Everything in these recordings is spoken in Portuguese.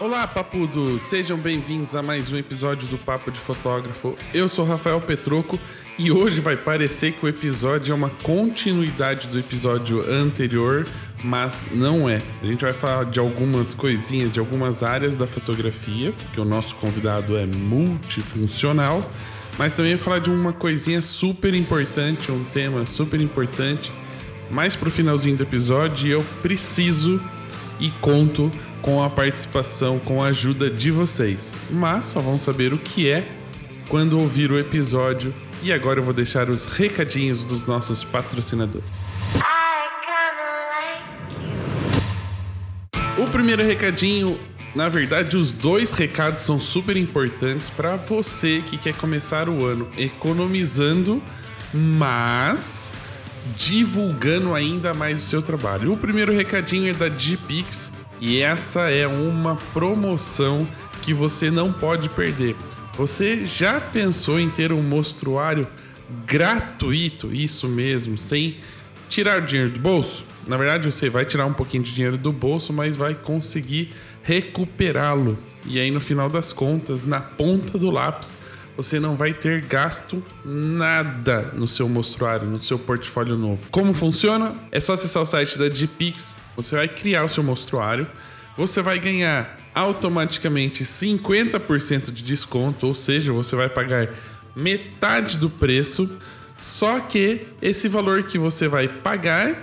Olá, papudos! Sejam bem-vindos a mais um episódio do Papo de Fotógrafo. Eu sou Rafael Petroco e hoje vai parecer que o episódio é uma continuidade do episódio anterior, mas não é. A gente vai falar de algumas coisinhas, de algumas áreas da fotografia, porque o nosso convidado é multifuncional, mas também vai falar de uma coisinha super importante, um tema super importante, mais pro finalzinho do episódio, eu preciso e conto com a participação, com a ajuda de vocês. Mas só vão saber o que é quando ouvir o episódio. E agora eu vou deixar os recadinhos dos nossos patrocinadores. O primeiro recadinho, na verdade, os dois recados são super importantes para você que quer começar o ano economizando, mas divulgando ainda mais o seu trabalho. O primeiro recadinho é da Gpix e essa é uma promoção que você não pode perder. Você já pensou em ter um mostruário gratuito? Isso mesmo, sem tirar dinheiro do bolso? Na verdade, você vai tirar um pouquinho de dinheiro do bolso, mas vai conseguir recuperá-lo. E aí, no final das contas, na ponta do lápis, você não vai ter gasto nada no seu mostruário, no seu portfólio novo. Como funciona? É só acessar o site da Gpix, você vai criar o seu mostruário, você vai ganhar automaticamente 50% de desconto, ou seja, você vai pagar metade do preço, só que esse valor que você vai pagar,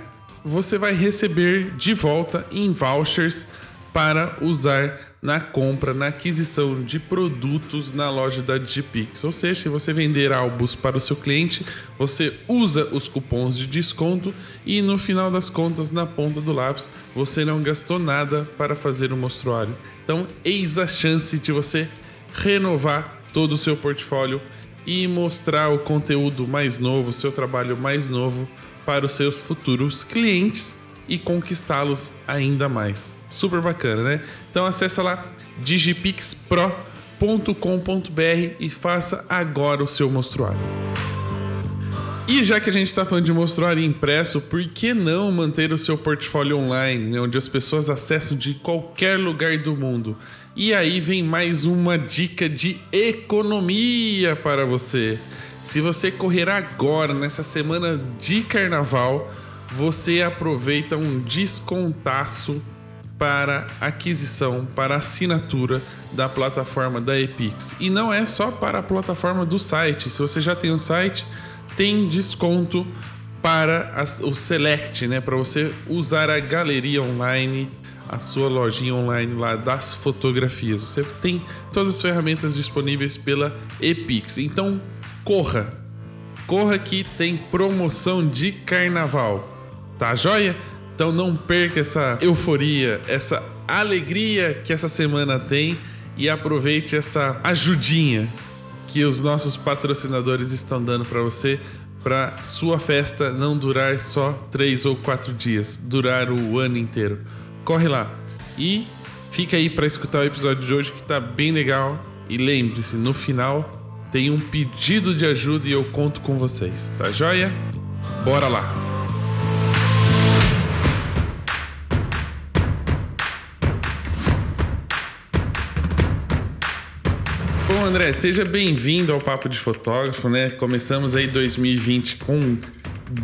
você vai receber de volta em vouchers para usar na compra, na aquisição de produtos na loja da Digipix. Ou seja, se você vender álbuns para o seu cliente, você usa os cupons de desconto e no final das contas, na ponta do lápis, você não gastou nada para fazer o um mostruário. Então, eis a chance de você renovar todo o seu portfólio e mostrar o conteúdo mais novo, o seu trabalho mais novo para os seus futuros clientes e conquistá-los ainda mais. Super bacana, né? Então acessa lá digipixpro.com.br e faça agora o seu mostruário. E já que a gente está falando de mostruário impresso, por que não manter o seu portfólio online, né, onde as pessoas acessam de qualquer lugar do mundo? E aí vem mais uma dica de economia para você. Se você correr agora, nessa semana de carnaval, você aproveita um descontaço para aquisição, para assinatura da plataforma da Epix. E não é só para a plataforma do site. Se você já tem um site, tem desconto para as, o Select, né? Para você usar a galeria online, a sua lojinha online lá das fotografias. Você tem todas as ferramentas disponíveis pela Epix. Então, corra! Corra que tem promoção de carnaval. Tá joia? Então não perca essa euforia, essa alegria que essa semana tem e aproveite essa ajudinha que os nossos patrocinadores estão dando para você para sua festa não durar só três ou quatro dias, durar o ano inteiro. Corre lá e fica aí para escutar o episódio de hoje que tá bem legal e lembre-se, no final tem um pedido de ajuda e eu conto com vocês, tá joia? Bora lá! André, seja bem-vindo ao Papo de Fotógrafo, né? Começamos aí 2020 com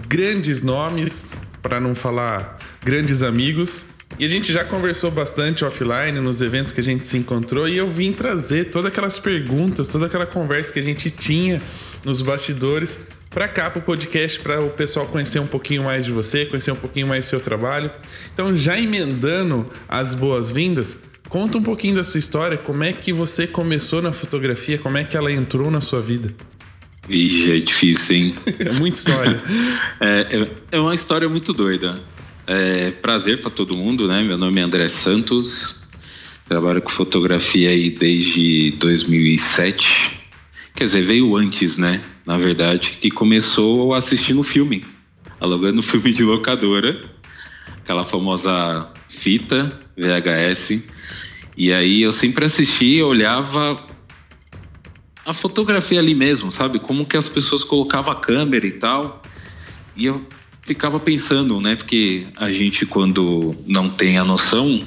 grandes nomes, para não falar grandes amigos. E a gente já conversou bastante offline nos eventos que a gente se encontrou e eu vim trazer todas aquelas perguntas, toda aquela conversa que a gente tinha nos bastidores para cá para o podcast para o pessoal conhecer um pouquinho mais de você, conhecer um pouquinho mais do seu trabalho. Então, já emendando as boas-vindas, Conta um pouquinho da sua história, como é que você começou na fotografia, como é que ela entrou na sua vida? Vixe, é difícil, hein? é muita história. é, é, é, uma história muito doida. É, prazer para todo mundo, né? Meu nome é André Santos, trabalho com fotografia aí desde 2007. Quer dizer, veio antes, né? Na verdade, que começou assistindo filme, alugando filme de locadora, aquela famosa fita VHS e aí eu sempre assistia, olhava a fotografia ali mesmo, sabe? Como que as pessoas colocavam a câmera e tal. E eu ficava pensando, né? Porque a gente, quando não tem a noção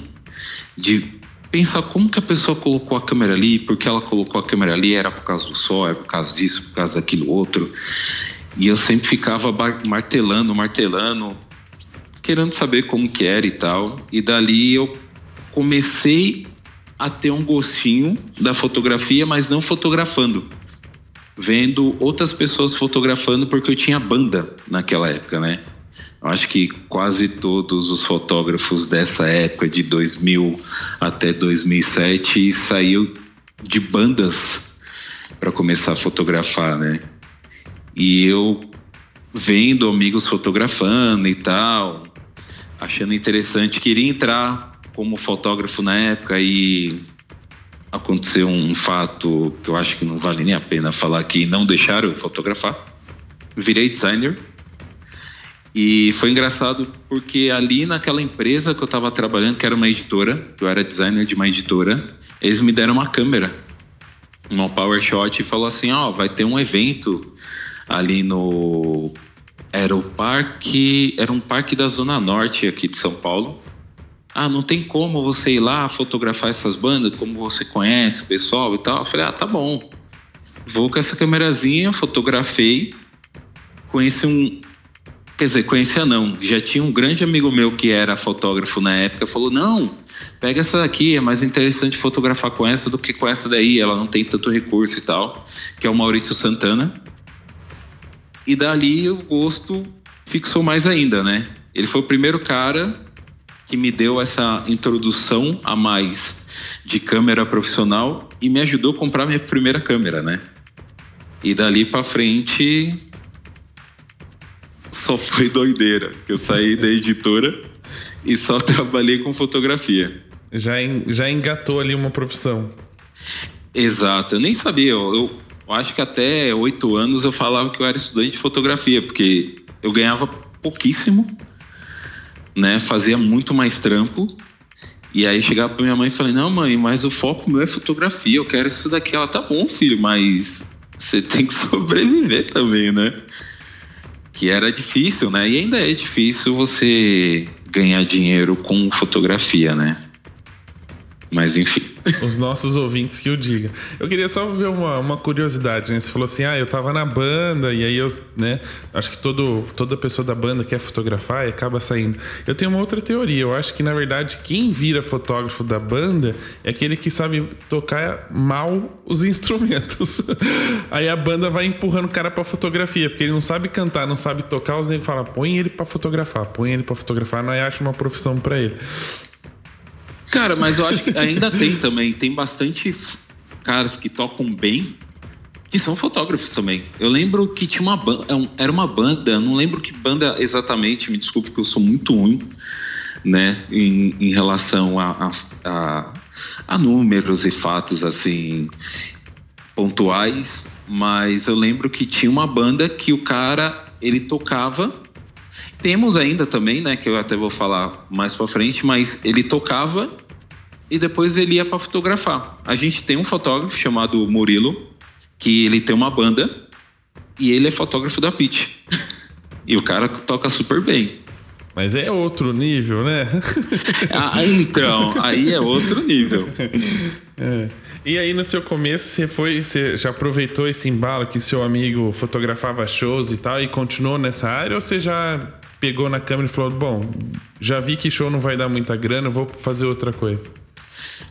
de pensar como que a pessoa colocou a câmera ali, porque ela colocou a câmera ali, era por causa do sol, era por causa disso, por causa daquilo outro. E eu sempre ficava martelando, martelando, querendo saber como que era e tal. E dali eu comecei a ter um gostinho da fotografia, mas não fotografando. Vendo outras pessoas fotografando, porque eu tinha banda naquela época, né? Eu acho que quase todos os fotógrafos dessa época, de 2000 até 2007, saiu de bandas para começar a fotografar, né? E eu vendo amigos fotografando e tal, achando interessante, queria entrar como fotógrafo na época e aconteceu um fato que eu acho que não vale nem a pena falar aqui, não deixaram eu fotografar. Virei designer. E foi engraçado porque ali naquela empresa que eu estava trabalhando, que era uma editora, eu era designer de uma editora, eles me deram uma câmera, uma PowerShot e falou assim, ó, oh, vai ter um evento ali no era o parque, era um parque da zona norte aqui de São Paulo ah, não tem como você ir lá fotografar essas bandas, como você conhece o pessoal e tal. Eu falei, ah, tá bom. Vou com essa câmerazinha, fotografei, conheci um. Quer dizer, conhecia não. Já tinha um grande amigo meu que era fotógrafo na época, falou: não, pega essa daqui, é mais interessante fotografar com essa do que com essa daí, ela não tem tanto recurso e tal, que é o Maurício Santana. E dali o gosto fixou mais ainda, né? Ele foi o primeiro cara que me deu essa introdução a mais de câmera profissional e me ajudou a comprar minha primeira câmera, né? E dali para frente só foi doideira, que eu saí da editora e só trabalhei com fotografia. Já, já engatou ali uma profissão. Exato, eu nem sabia. Eu, eu, eu acho que até oito anos eu falava que eu era estudante de fotografia, porque eu ganhava pouquíssimo né? Fazia muito mais trampo. E aí chegava pra minha mãe e falei, não, mãe, mas o foco meu é fotografia, eu quero isso daqui. Ela, tá bom, filho, mas você tem que sobreviver também, né? Que era difícil, né? E ainda é difícil você ganhar dinheiro com fotografia, né? Mas enfim. Os nossos ouvintes que o digam. Eu queria só ver uma, uma curiosidade, né? Você falou assim, ah, eu tava na banda e aí eu, né? Acho que todo, toda pessoa da banda quer fotografar e acaba saindo. Eu tenho uma outra teoria. Eu acho que, na verdade, quem vira fotógrafo da banda é aquele que sabe tocar mal os instrumentos. aí a banda vai empurrando o cara pra fotografia, porque ele não sabe cantar, não sabe tocar, os negros falam, põe ele para fotografar, põe ele para fotografar, não acha uma profissão para ele. Cara, mas eu acho que ainda tem também. Tem bastante caras que tocam bem que são fotógrafos também. Eu lembro que tinha uma banda, é era uma banda, não lembro que banda exatamente, me desculpe que eu sou muito ruim, né, em, em relação a, a, a, a números e fatos assim pontuais, mas eu lembro que tinha uma banda que o cara ele tocava temos ainda também, né, que eu até vou falar mais para frente, mas ele tocava e depois ele ia para fotografar. A gente tem um fotógrafo chamado Murilo, que ele tem uma banda e ele é fotógrafo da Pitch. e o cara toca super bem. Mas é outro nível, né? ah, então, aí é outro nível. É. E aí no seu começo você foi, você já aproveitou esse embalo que seu amigo fotografava shows e tal e continuou nessa área ou você já pegou na câmera e falou: Bom, já vi que show não vai dar muita grana, vou fazer outra coisa?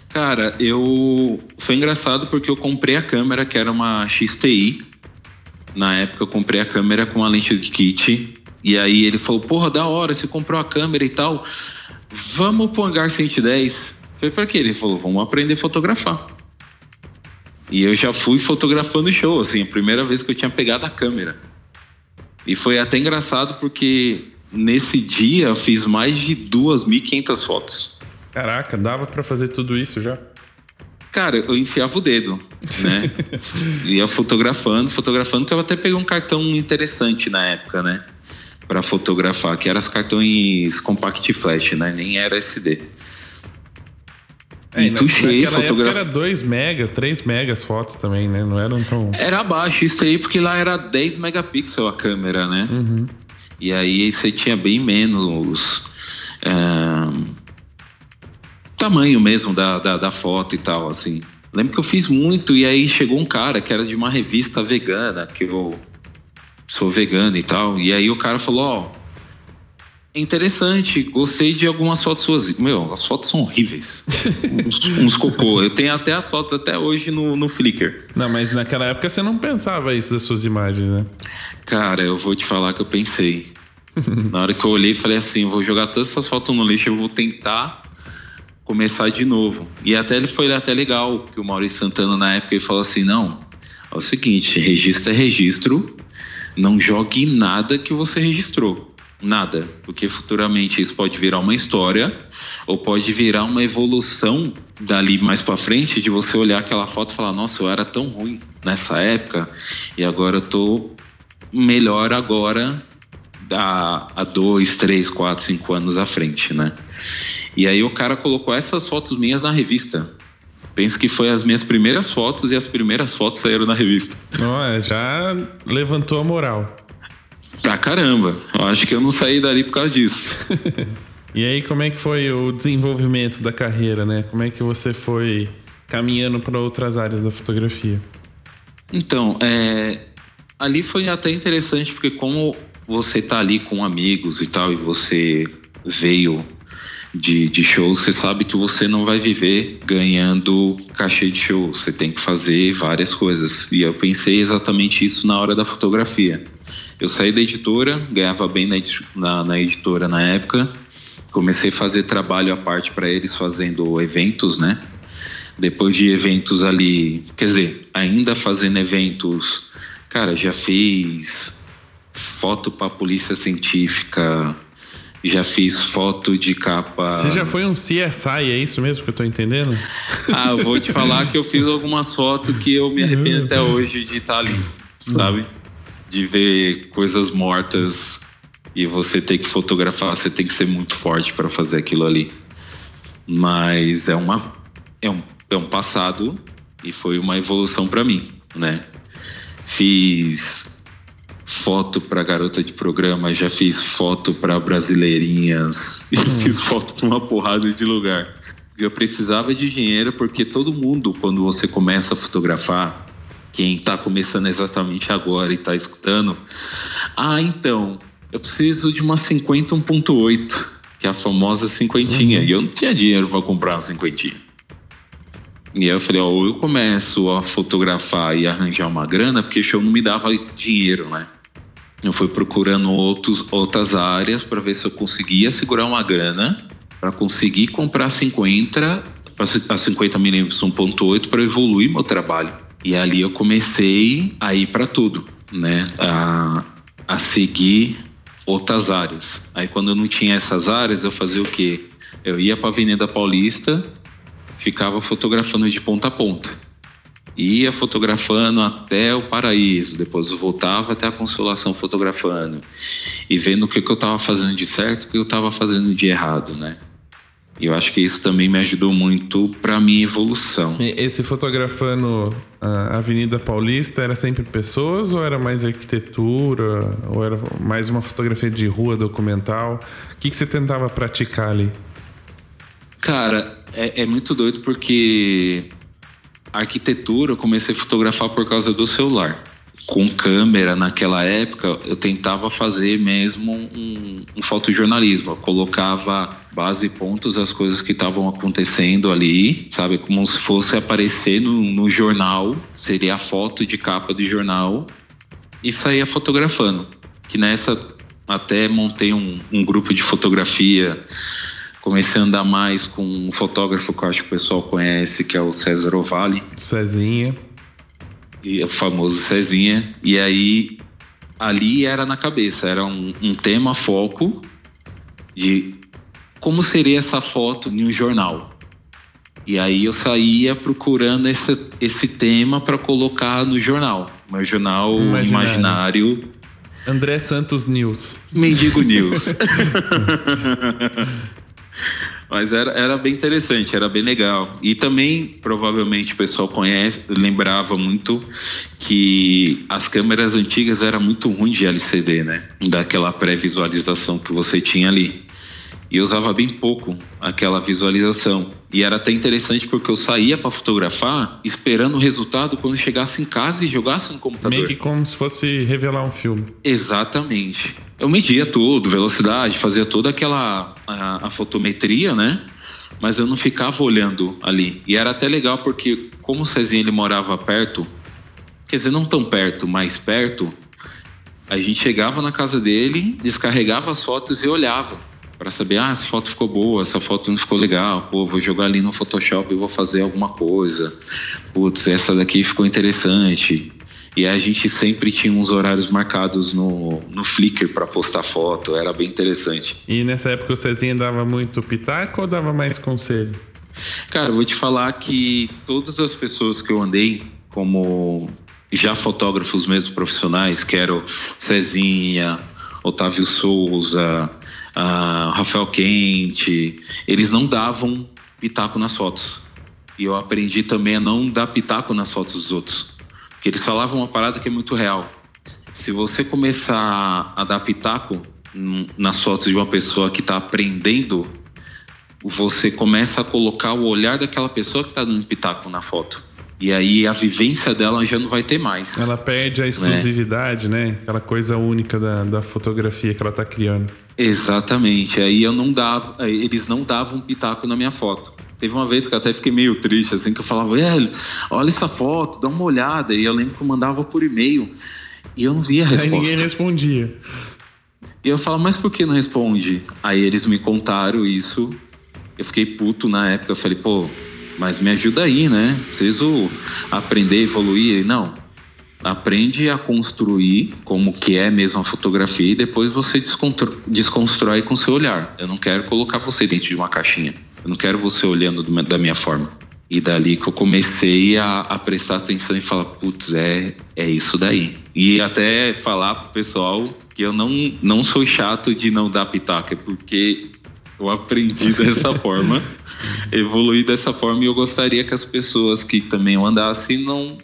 Cara, eu. Foi engraçado porque eu comprei a câmera, que era uma XTI. Na época eu comprei a câmera com a lente de kit. E aí ele falou: Porra, da hora, você comprou a câmera e tal. Vamos pro hangar 110. Foi para quê? Ele falou: Vamos aprender a fotografar. E eu já fui fotografando show, assim, a primeira vez que eu tinha pegado a câmera. E foi até engraçado porque nesse dia eu fiz mais de 2.500 fotos. Caraca, dava para fazer tudo isso já? Cara, eu enfiava o dedo, né? Ia fotografando, fotografando, que eu até peguei um cartão interessante na época, né? Para fotografar, que eram os cartões Compact Flash, né? Nem era SD. É, e tu cheio fotografia. Era 2 mega, 3 megas fotos também, né? Não eram tão. Era abaixo isso aí, porque lá era 10 megapixels a câmera, né? Uhum. E aí você tinha bem menos. É... tamanho mesmo da, da, da foto e tal, assim. Lembro que eu fiz muito e aí chegou um cara que era de uma revista vegana, que eu sou vegano e tal, e aí o cara falou, ó, é interessante, gostei de algumas fotos suas. Meu, as fotos são horríveis. uns, uns, cocô. Eu tenho até as fotos até hoje no, no Flickr. Não, mas naquela época você não pensava isso das suas imagens, né? Cara, eu vou te falar que eu pensei. Na hora que eu olhei, falei assim: vou jogar todas essas fotos no lixo, eu vou tentar começar de novo. E até ele foi até legal, que o Maurício Santana na época ele falou assim: não, é o seguinte, registro é registro, não jogue nada que você registrou. Nada, porque futuramente isso pode virar uma história ou pode virar uma evolução dali mais para frente de você olhar aquela foto e falar: "Nossa, eu era tão ruim nessa época e agora eu tô melhor agora da há dois, três, quatro, cinco anos à frente, né?" E aí o cara colocou essas fotos minhas na revista. Penso que foi as minhas primeiras fotos e as primeiras fotos saíram na revista. Oh, já levantou a moral. Pra caramba. Eu acho que eu não saí dali por causa disso. e aí, como é que foi o desenvolvimento da carreira, né? Como é que você foi caminhando para outras áreas da fotografia? Então, é, ali foi até interessante porque como você tá ali com amigos e tal e você veio de, de shows, você sabe que você não vai viver ganhando cachê de show. Você tem que fazer várias coisas. E eu pensei exatamente isso na hora da fotografia. Eu saí da editora, ganhava bem na, na, na editora na época. Comecei a fazer trabalho à parte para eles, fazendo eventos, né? Depois de eventos ali, quer dizer, ainda fazendo eventos, cara, já fiz foto para polícia científica, já fiz foto de capa. Você já foi um CSI, é isso mesmo que eu tô entendendo? Ah, eu vou te falar que eu fiz algumas fotos que eu me arrependo até hoje de estar tá ali, sabe? De ver coisas mortas e você ter que fotografar, você tem que ser muito forte para fazer aquilo ali. Mas é uma é um, é um passado e foi uma evolução para mim, né? Fiz foto para garota de programa, já fiz foto para brasileirinhas, hum. fiz foto para uma porrada de lugar. Eu precisava de dinheiro porque todo mundo, quando você começa a fotografar, quem está começando exatamente agora e está escutando, ah, então, eu preciso de uma 50 1.8, que é a famosa cinquentinha, uhum. e eu não tinha dinheiro para comprar uma cinquentinha. E aí eu falei, ó, ou eu começo a fotografar e arranjar uma grana, porque show não me dava dinheiro, né? Eu fui procurando outros, outras áreas para ver se eu conseguia segurar uma grana para conseguir comprar 50 a 50 mm 1.8 para evoluir meu trabalho. E ali eu comecei a ir para tudo, né? A, a seguir outras áreas. Aí quando eu não tinha essas áreas, eu fazia o quê? Eu ia para Avenida Paulista, ficava fotografando de ponta a ponta ia fotografando até o paraíso, depois eu voltava até a consolação fotografando e vendo o que, que eu estava fazendo de certo o que eu estava fazendo de errado, né? E eu acho que isso também me ajudou muito para minha evolução. E esse fotografando a Avenida Paulista era sempre pessoas ou era mais arquitetura ou era mais uma fotografia de rua documental? O que, que você tentava praticar ali? Cara, é, é muito doido porque arquitetura eu comecei a fotografar por causa do celular. Com câmera naquela época, eu tentava fazer mesmo um, um fotojornalismo. Eu colocava base e pontos as coisas que estavam acontecendo ali, sabe? Como se fosse aparecer no, no jornal, seria a foto de capa do jornal e saía fotografando. Que nessa até montei um, um grupo de fotografia comecei a andar mais com um fotógrafo que eu acho que o pessoal conhece, que é o César Ovale. Cezinha. E o famoso Cezinha. E aí, ali era na cabeça, era um, um tema foco de como seria essa foto em um jornal. E aí eu saía procurando esse, esse tema para colocar no jornal. Meu jornal imaginário. imaginário. André Santos News. Mendigo News. Mas era, era bem interessante, era bem legal. E também, provavelmente, o pessoal conhece, lembrava muito que as câmeras antigas eram muito ruins de LCD, né? Daquela pré-visualização que você tinha ali. E eu usava bem pouco aquela visualização. E era até interessante porque eu saía para fotografar esperando o resultado quando chegasse em casa e jogasse no computador. Meio que como se fosse revelar um filme. Exatamente. Eu media tudo, velocidade, fazia toda aquela a, a fotometria, né? Mas eu não ficava olhando ali. E era até legal porque como o Cezinha ele morava perto, quer dizer, não tão perto, mais perto, a gente chegava na casa dele, descarregava as fotos e olhava para saber, ah, essa foto ficou boa, essa foto não ficou legal, pô, vou jogar ali no Photoshop e vou fazer alguma coisa. Putz, essa daqui ficou interessante. E a gente sempre tinha uns horários marcados no, no Flickr para postar foto, era bem interessante. E nessa época o Cezinha dava muito pitaco ou dava mais conselho? Cara, eu vou te falar que todas as pessoas que eu andei como já fotógrafos mesmo profissionais, que eram Cezinha, Otávio Souza, uh, Rafael Quente, eles não davam pitaco nas fotos. E eu aprendi também a não dar pitaco nas fotos dos outros. Porque eles falavam uma parada que é muito real. Se você começar a dar pitaco nas fotos de uma pessoa que está aprendendo, você começa a colocar o olhar daquela pessoa que está dando pitaco na foto. E aí a vivência dela já não vai ter mais. Ela perde a exclusividade, né? né? Aquela coisa única da, da fotografia que ela está criando. Exatamente. Aí eu não dava, eles não davam pitaco na minha foto. Teve uma vez que eu até fiquei meio triste, assim, que eu falava, velho, olha essa foto, dá uma olhada. E eu lembro que eu mandava por e-mail e eu não via a resposta. Aí ninguém respondia. E eu falava, mas por que não responde? Aí eles me contaram isso. Eu fiquei puto na época. Eu falei, pô, mas me ajuda aí, né? Preciso aprender, evoluir. Não, aprende a construir como que é mesmo a fotografia e depois você desconstrói com seu olhar. Eu não quero colocar você dentro de uma caixinha. Eu não quero você olhando da minha forma. E dali que eu comecei a, a prestar atenção e falar, putz, é, é isso daí. E até falar pro pessoal que eu não, não sou chato de não dar pitaco, é porque eu aprendi dessa forma evoluir dessa forma e eu gostaria que as pessoas que também andassem não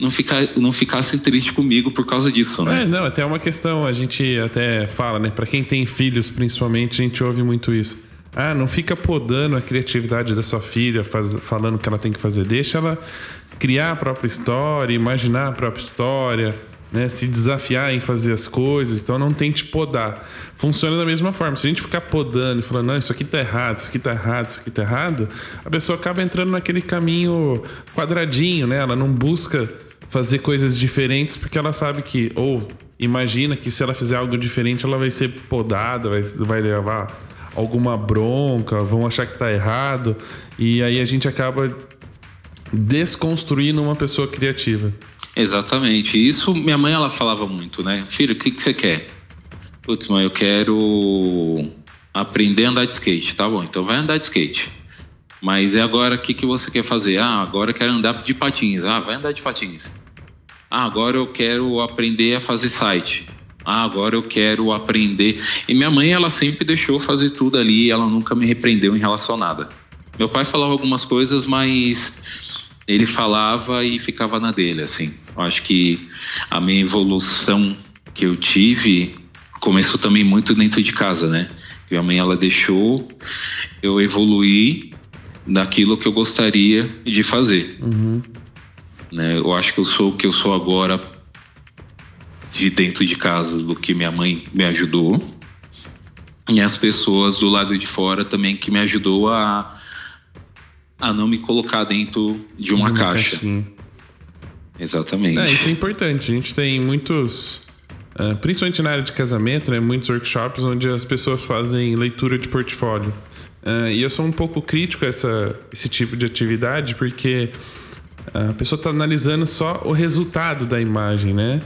não, ficar, não ficassem tristes comigo por causa disso, né? É, não, até uma questão, a gente até fala, né? Para quem tem filhos, principalmente, a gente ouve muito isso. Ah, não fica podando a criatividade da sua filha, faz, falando que ela tem que fazer. Deixa ela criar a própria história, imaginar a própria história né, se desafiar em fazer as coisas, então não tente podar. Funciona da mesma forma. Se a gente ficar podando e falando, não, isso aqui tá errado, isso aqui tá errado, isso aqui tá errado, a pessoa acaba entrando naquele caminho quadradinho, né? Ela não busca fazer coisas diferentes porque ela sabe que, ou imagina que se ela fizer algo diferente, ela vai ser podada, vai, vai levar alguma bronca, vão achar que tá errado, e aí a gente acaba desconstruindo uma pessoa criativa. Exatamente. Isso minha mãe ela falava muito, né? Filho, o que, que você quer? Putz, mãe, eu quero aprender a andar de skate. Tá bom, então vai andar de skate. Mas e agora o que, que você quer fazer? Ah, agora eu quero andar de patins. Ah, vai andar de patins. Ah, agora eu quero aprender a fazer site. Ah, agora eu quero aprender. E minha mãe, ela sempre deixou fazer tudo ali, ela nunca me repreendeu em relação a nada. Meu pai falava algumas coisas, mas ele falava e ficava na dele, assim. Eu acho que a minha evolução que eu tive começou também muito dentro de casa, né? Minha mãe ela deixou eu evoluir naquilo que eu gostaria de fazer. Uhum. Né? Eu acho que eu sou o que eu sou agora de dentro de casa do que minha mãe me ajudou e as pessoas do lado de fora também que me ajudou a a não me colocar dentro de uma, uma caixa. Caixinha. Exatamente. É, isso é importante. A gente tem muitos, uh, principalmente na área de casamento, né, muitos workshops onde as pessoas fazem leitura de portfólio. Uh, e eu sou um pouco crítico a essa, esse tipo de atividade porque a pessoa está analisando só o resultado da imagem, né?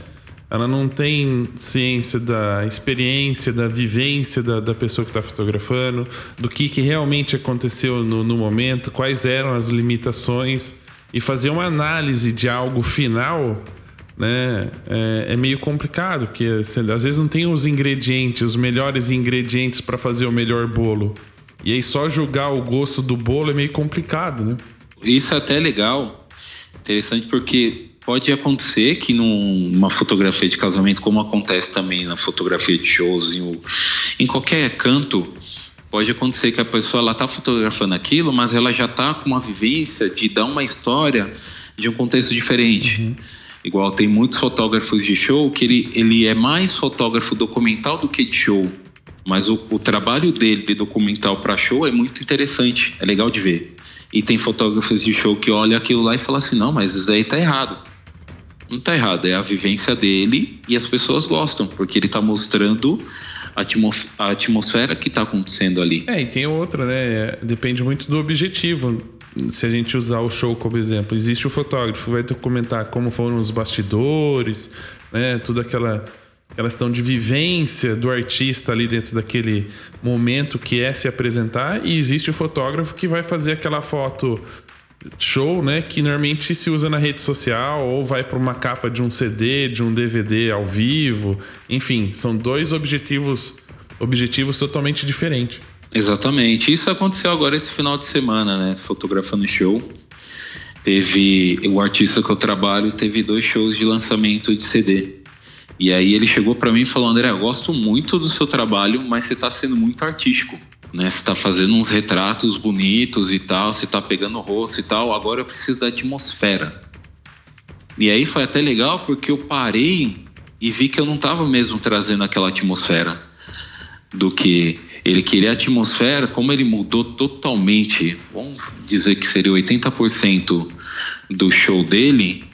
Ela não tem ciência da experiência, da vivência da, da pessoa que está fotografando, do que, que realmente aconteceu no, no momento, quais eram as limitações e fazer uma análise de algo final né, é, é meio complicado, porque assim, às vezes não tem os ingredientes, os melhores ingredientes para fazer o melhor bolo. E aí só julgar o gosto do bolo é meio complicado, né? Isso é até legal, interessante porque pode acontecer que numa fotografia de casamento, como acontece também na fotografia de shows, em, em qualquer canto, Pode acontecer que a pessoa ela tá fotografando aquilo, mas ela já tá com uma vivência de dar uma história de um contexto diferente. Uhum. Igual tem muitos fotógrafos de show que ele, ele é mais fotógrafo documental do que de show. Mas o, o trabalho dele de documental para show é muito interessante, é legal de ver. E tem fotógrafos de show que olham aquilo lá e falam assim: não, mas isso aí tá errado. Não tá errado, é a vivência dele e as pessoas gostam, porque ele tá mostrando a, atmosfera que tá acontecendo ali. É, e tem outra, né? Depende muito do objetivo. Se a gente usar o show como exemplo, existe o fotógrafo, vai documentar como foram os bastidores, né? Tudo aquela aquela questão de vivência do artista ali dentro daquele momento que é se apresentar e existe o fotógrafo que vai fazer aquela foto show, né, que normalmente se usa na rede social ou vai para uma capa de um CD, de um DVD ao vivo, enfim, são dois objetivos objetivos totalmente diferentes. Exatamente. Isso aconteceu agora esse final de semana, né, fotografando show. Teve o artista que eu trabalho teve dois shows de lançamento de CD. E aí ele chegou para mim e falou: André, eu gosto muito do seu trabalho, mas você está sendo muito artístico. Né? Você está fazendo uns retratos bonitos e tal, você está pegando o rosto e tal. Agora eu preciso da atmosfera. E aí foi até legal porque eu parei e vi que eu não estava mesmo trazendo aquela atmosfera do que ele queria a atmosfera, como ele mudou totalmente, vamos dizer que seria 80% do show dele,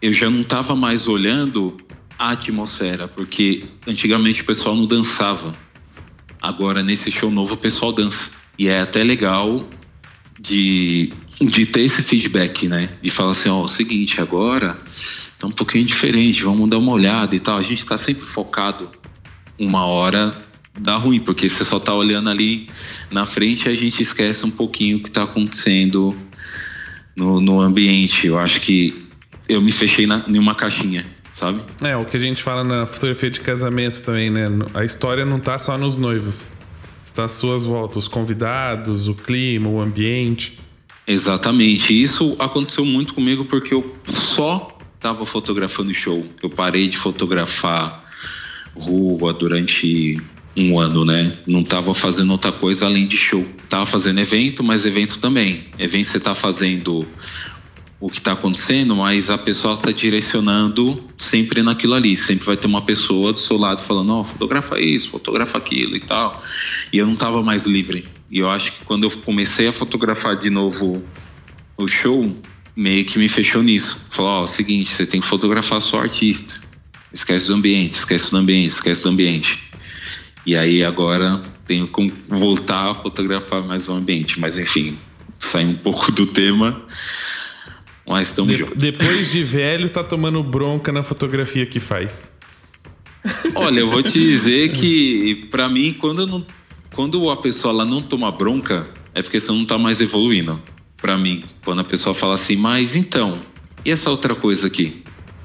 eu já não estava mais olhando a atmosfera, porque antigamente o pessoal não dançava. Agora nesse show novo o pessoal dança. E é até legal de, de ter esse feedback, né? De falar assim, ó, oh, o seguinte, agora tá um pouquinho diferente, vamos dar uma olhada e tal. A gente tá sempre focado uma hora dá ruim, porque você só tá olhando ali na frente e a gente esquece um pouquinho o que tá acontecendo no, no ambiente. Eu acho que eu me fechei na, em uma caixinha sabe? É, o que a gente fala na fotografia de casamento também, né? A história não tá só nos noivos. Está às suas voltas, os convidados, o clima, o ambiente. Exatamente. Isso aconteceu muito comigo porque eu só estava fotografando show. Eu parei de fotografar rua durante um ano, né? Não estava fazendo outra coisa além de show. Tava fazendo evento, mas evento também. Evento você tá fazendo o que está acontecendo, mas a pessoa está direcionando sempre naquilo ali. Sempre vai ter uma pessoa do seu lado falando: Ó, oh, fotografa isso, fotografa aquilo e tal. E eu não estava mais livre. E eu acho que quando eu comecei a fotografar de novo o show, meio que me fechou nisso. Falou: Ó, oh, seguinte, você tem que fotografar só artista. Esquece do ambiente, esquece do ambiente, esquece do ambiente. E aí agora tenho que voltar a fotografar mais o ambiente. Mas enfim, sair um pouco do tema. Mas estamos de juntos. Depois de velho, tá tomando bronca na fotografia que faz. Olha, eu vou te dizer que, para mim, quando, não, quando a pessoa ela não toma bronca, é porque você não tá mais evoluindo. Para mim, quando a pessoa fala assim, mas então, e essa outra coisa aqui?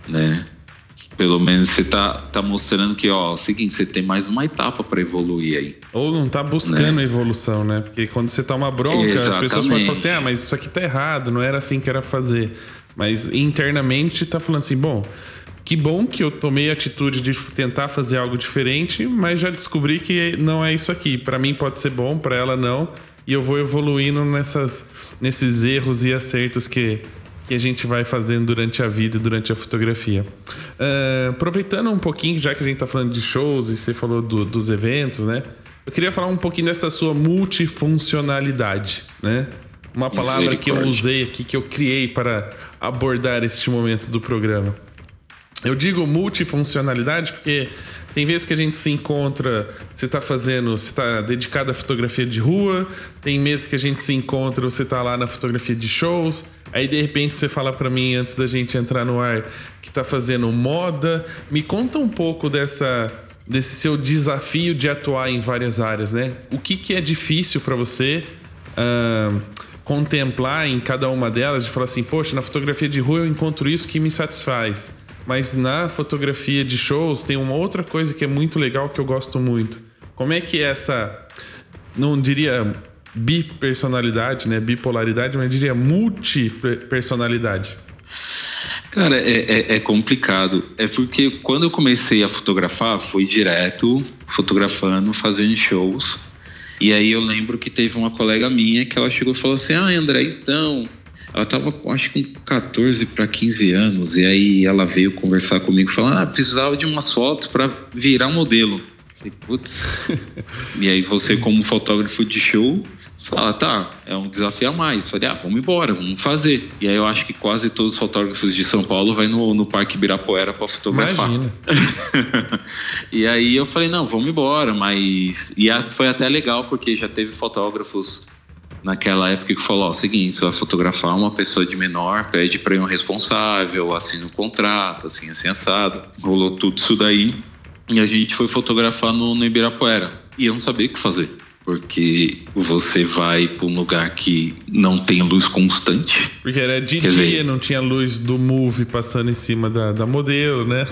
Né? Pelo menos você tá, tá mostrando que, ó, é o seguinte, você tem mais uma etapa para evoluir aí. Ou não tá buscando né? evolução, né? Porque quando você toma bronca, Exatamente. as pessoas podem falar assim, ah, mas isso aqui tá errado, não era assim que era pra fazer. Mas internamente tá falando assim, bom, que bom que eu tomei a atitude de tentar fazer algo diferente, mas já descobri que não é isso aqui. Para mim pode ser bom, para ela não. E eu vou evoluindo nessas, nesses erros e acertos que, que a gente vai fazendo durante a vida e durante a fotografia. Uh, aproveitando um pouquinho, já que a gente está falando de shows e você falou do, dos eventos, né? Eu queria falar um pouquinho dessa sua multifuncionalidade, né? Uma palavra que eu usei aqui, que eu criei para abordar este momento do programa. Eu digo multifuncionalidade porque tem vezes que a gente se encontra, você está fazendo, você está dedicado à fotografia de rua, tem meses que a gente se encontra, você está lá na fotografia de shows, Aí de repente você fala para mim antes da gente entrar no ar que tá fazendo moda. Me conta um pouco dessa desse seu desafio de atuar em várias áreas, né? O que, que é difícil para você uh, contemplar em cada uma delas de falar assim, poxa, na fotografia de rua eu encontro isso que me satisfaz, mas na fotografia de shows tem uma outra coisa que é muito legal que eu gosto muito. Como é que é essa, não diria bipersonalidade, né? Bipolaridade, mas diria multipersonalidade. Cara, é, é, é, complicado. É porque quando eu comecei a fotografar, foi direto fotografando, fazendo shows. E aí eu lembro que teve uma colega minha que ela chegou e falou assim: Ah, André, então. Ela tava, acho que com 14 para 15 anos, e aí ela veio conversar comigo falando: Ah, precisava de umas fotos para virar modelo. Falei, putz. e aí você, como fotógrafo de show, você fala, tá, é um desafio a mais. Falei, ah, vamos embora, vamos fazer. E aí eu acho que quase todos os fotógrafos de São Paulo vai no, no Parque Ibirapuera para fotografar. Imagina. e aí eu falei, não, vamos embora, mas. E foi até legal, porque já teve fotógrafos naquela época que falou: ó, seguinte, você vai fotografar uma pessoa de menor, pede para ir um responsável, assina o um contrato, assim, assim, assado. Rolou tudo isso daí. E a gente foi fotografar no, no Ibirapuera. E eu não sabia o que fazer porque você vai para um lugar que não tem luz constante. Porque era de Quer dia, dizer, não tinha luz do Move passando em cima da, da modelo, né?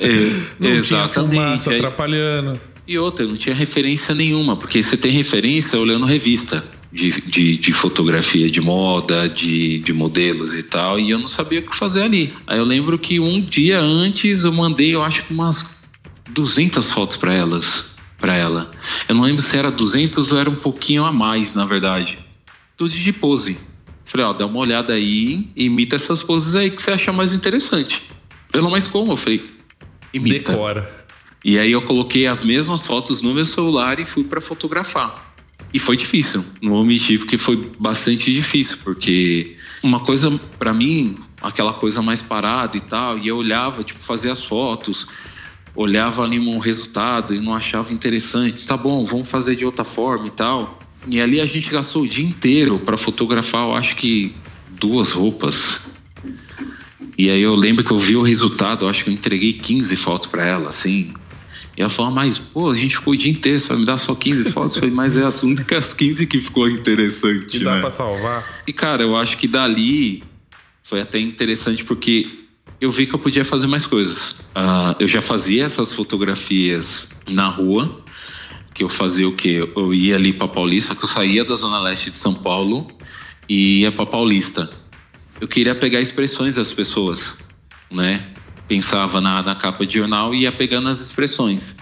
É, não exatamente. tinha fumaça atrapalhando. E outra, não tinha referência nenhuma, porque você tem referência olhando revista. De, de, de, fotografia de moda, de, de modelos e tal, e eu não sabia o que fazer ali. Aí eu lembro que um dia antes eu mandei, eu acho que umas 200 fotos para elas para ela. Eu não lembro se era 200 ou era um pouquinho a mais, na verdade. Tudo de pose. Falei, ó, dá uma olhada aí, imita essas poses aí que você acha mais interessante. Pelo mais como? Eu falei, imita. Decora. E aí eu coloquei as mesmas fotos no meu celular e fui para fotografar. E foi difícil, não vou mentir, porque foi bastante difícil, porque uma coisa para mim, aquela coisa mais parada e tal, e eu olhava, tipo, fazer as fotos, olhava ali um resultado e não achava interessante, tá bom, vamos fazer de outra forma e tal. E ali a gente gastou o dia inteiro para fotografar, eu acho que duas roupas. E aí eu lembro que eu vi o resultado, eu acho que eu entreguei 15 fotos para ela, assim. E ela falou, mas, pô, a gente ficou o dia inteiro, você vai me dar só 15 fotos? Eu falei, mas é as únicas 15 que ficou interessante. E dá né? pra salvar? E, cara, eu acho que dali foi até interessante porque eu vi que eu podia fazer mais coisas. Uh, eu já fazia essas fotografias na rua, que eu fazia o quê? Eu ia ali para Paulista, que eu saía da zona leste de São Paulo e ia para Paulista. Eu queria pegar expressões das pessoas, né? Pensava na, na capa de jornal e ia pegando as expressões.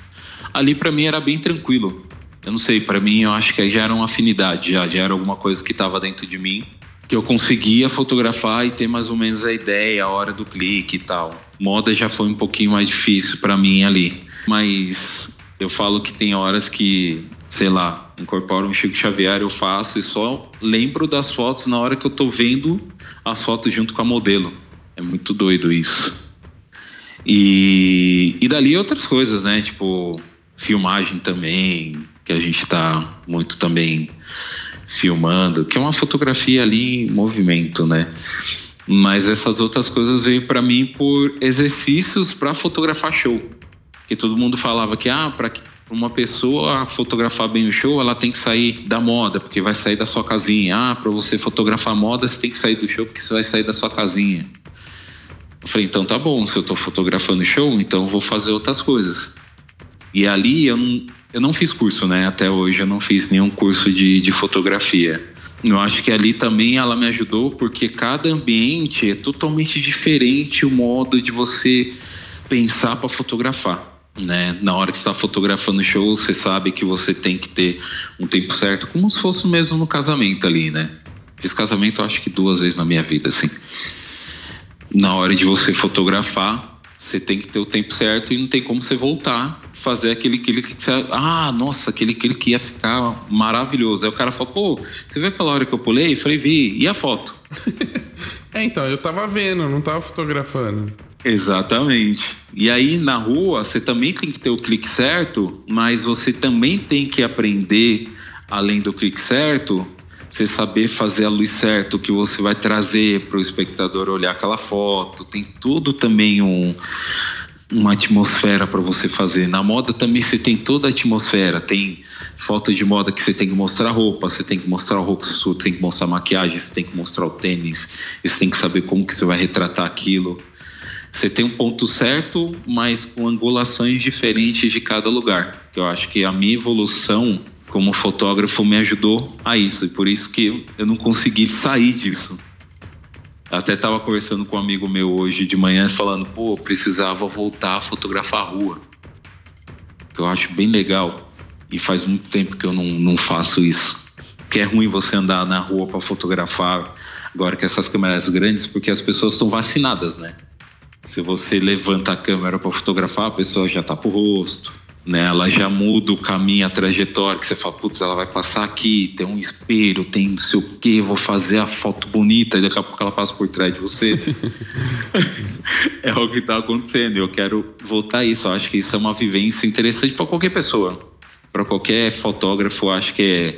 Ali para mim era bem tranquilo. Eu não sei, para mim eu acho que já era uma afinidade, já, já era alguma coisa que estava dentro de mim que eu conseguia fotografar e ter mais ou menos a ideia, a hora do clique e tal. Moda já foi um pouquinho mais difícil para mim ali, mas eu falo que tem horas que, sei lá, incorporo um Chico Xavier, eu faço e só lembro das fotos na hora que eu tô vendo as fotos junto com a modelo. É muito doido isso. E, e dali outras coisas, né? Tipo, filmagem também, que a gente tá muito também filmando, que é uma fotografia ali em movimento, né? Mas essas outras coisas veio para mim por exercícios para fotografar show. Que todo mundo falava que ah, para uma pessoa fotografar bem o show, ela tem que sair da moda, porque vai sair da sua casinha. Ah, para você fotografar moda, você tem que sair do show porque você vai sair da sua casinha. Eu falei, então tá bom, se eu tô fotografando show, então eu vou fazer outras coisas. E ali eu não, eu não fiz curso, né? Até hoje eu não fiz nenhum curso de, de fotografia. Eu acho que ali também ela me ajudou porque cada ambiente é totalmente diferente o modo de você pensar para fotografar. Né? Na hora que está fotografando show, você sabe que você tem que ter um tempo certo, como se fosse mesmo no casamento ali, né? Fiz casamento acho que duas vezes na minha vida, assim. Na hora de você fotografar, você tem que ter o tempo certo e não tem como você voltar, fazer aquele clique que você. Ah, nossa, aquele clique ia ficar maravilhoso. Aí o cara fala, pô, você viu aquela hora que eu pulei? Eu falei, vi. E a foto? é, então, eu tava vendo, não tava fotografando. Exatamente. E aí na rua você também tem que ter o clique certo, mas você também tem que aprender, além do clique certo, você saber fazer a luz certa, o que você vai trazer para o espectador olhar aquela foto, tem tudo também um, uma atmosfera para você fazer. Na moda também você tem toda a atmosfera, tem foto de moda que você tem que mostrar roupa, você tem que mostrar o rosto, você tem que mostrar maquiagem, você tem que mostrar o tênis, você tem que saber como que você vai retratar aquilo. Você tem um ponto certo, mas com angulações diferentes de cada lugar. Eu acho que a minha evolução como fotógrafo me ajudou a isso e por isso que eu não consegui sair disso. Até estava conversando com um amigo meu hoje de manhã falando, pô, precisava voltar a fotografar a rua. Que eu acho bem legal. E faz muito tempo que eu não, não faço isso. Porque é ruim você andar na rua para fotografar agora com essas câmeras grandes, porque as pessoas estão vacinadas, né? Se você levanta a câmera para fotografar, a pessoa já tá pro rosto, né? Ela já muda o caminho, a trajetória, que você fala, putz, ela vai passar aqui, tem um espelho, tem não sei o quê, vou fazer a foto bonita, e daqui a pouco ela passa por trás de você. é o que tá acontecendo. Eu quero voltar a isso. Eu acho que isso é uma vivência interessante para qualquer pessoa. Para qualquer fotógrafo, eu acho que é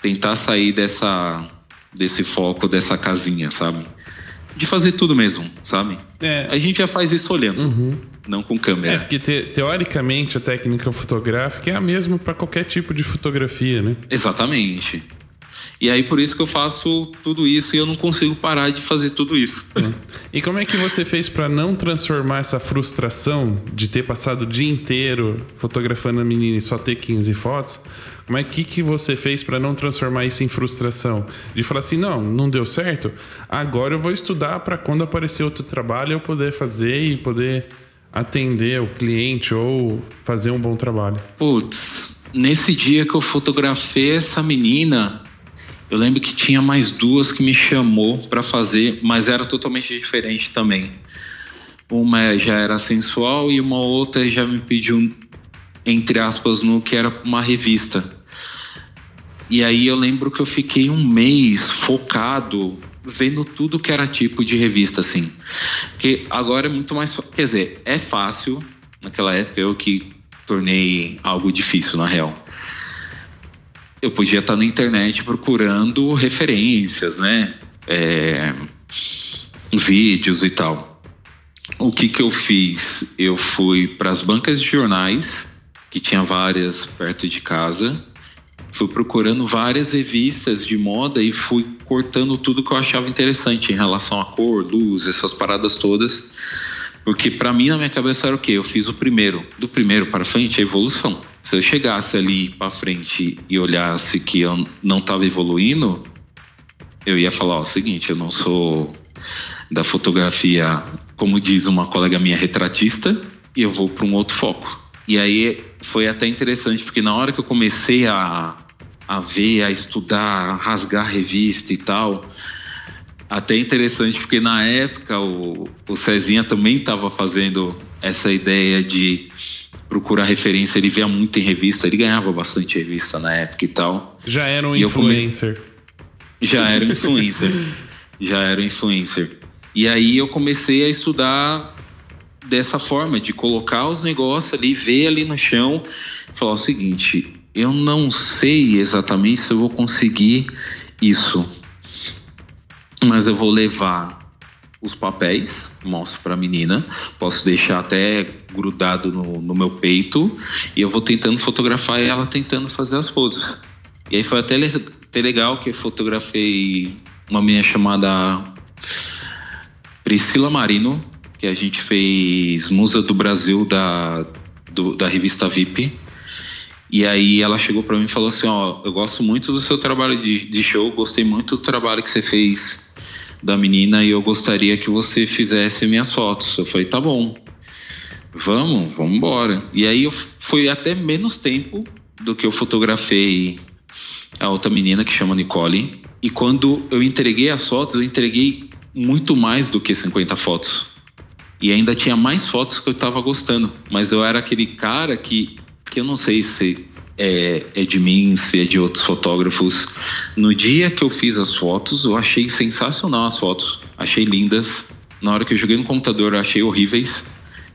tentar sair dessa desse foco, dessa casinha, sabe? De fazer tudo mesmo, sabe? É. A gente já faz isso olhando, uhum. não com câmera. É, porque te, teoricamente a técnica fotográfica é a mesma para qualquer tipo de fotografia, né? Exatamente. E aí por isso que eu faço tudo isso e eu não consigo parar de fazer tudo isso. É. E como é que você fez para não transformar essa frustração de ter passado o dia inteiro fotografando a menina e só ter 15 fotos? Como é que, que você fez para não transformar isso em frustração? De falar assim, não, não deu certo. Agora eu vou estudar para quando aparecer outro trabalho eu poder fazer e poder atender o cliente ou fazer um bom trabalho. Putz, nesse dia que eu fotografei essa menina, eu lembro que tinha mais duas que me chamou para fazer, mas era totalmente diferente também. Uma já era sensual e uma outra já me pediu, entre aspas, no que era uma revista. E aí eu lembro que eu fiquei um mês focado vendo tudo que era tipo de revista assim. Que agora é muito mais, quer dizer, é fácil. Naquela época eu que tornei algo difícil na real eu podia estar na internet procurando referências, né? É, vídeos e tal. O que, que eu fiz? Eu fui para as bancas de jornais, que tinha várias perto de casa, fui procurando várias revistas de moda e fui cortando tudo que eu achava interessante em relação à cor, luz, essas paradas todas. Porque para mim na minha cabeça era o quê? Eu fiz o primeiro, do primeiro para frente a evolução. Se eu chegasse ali para frente e olhasse que eu não estava evoluindo, eu ia falar ó, o seguinte, eu não sou da fotografia, como diz uma colega minha, retratista, e eu vou para um outro foco. E aí foi até interessante, porque na hora que eu comecei a, a ver, a estudar, a rasgar revista e tal, até interessante, porque na época o, o Cezinha também estava fazendo essa ideia de procurar referência, ele via muito em revista, ele ganhava bastante revista na época e tal. Já era um e influencer. Come... Já era um influencer. Já era um influencer. E aí eu comecei a estudar dessa forma, de colocar os negócios ali, ver ali no chão, falar o seguinte: eu não sei exatamente se eu vou conseguir isso, mas eu vou levar os papéis, mostro para a menina, posso deixar até grudado no, no, meu peito e eu vou tentando fotografar ela tentando fazer as poses. E aí foi até, até legal que eu fotografei uma menina chamada Priscila Marino, que a gente fez Musa do Brasil da, do, da revista VIP. E aí ela chegou para mim e falou assim, ó, eu gosto muito do seu trabalho de, de show, gostei muito do trabalho que você fez da menina e eu gostaria que você fizesse minhas fotos. Eu falei, tá bom, vamos, vamos embora. E aí eu foi até menos tempo do que eu fotografei a outra menina que chama Nicole. E quando eu entreguei as fotos, eu entreguei muito mais do que 50 fotos. E ainda tinha mais fotos que eu estava gostando. Mas eu era aquele cara que, que eu não sei se é, é de mim, se é de outros fotógrafos. No dia que eu fiz as fotos, eu achei sensacional as fotos, achei lindas. Na hora que eu joguei no computador, eu achei horríveis.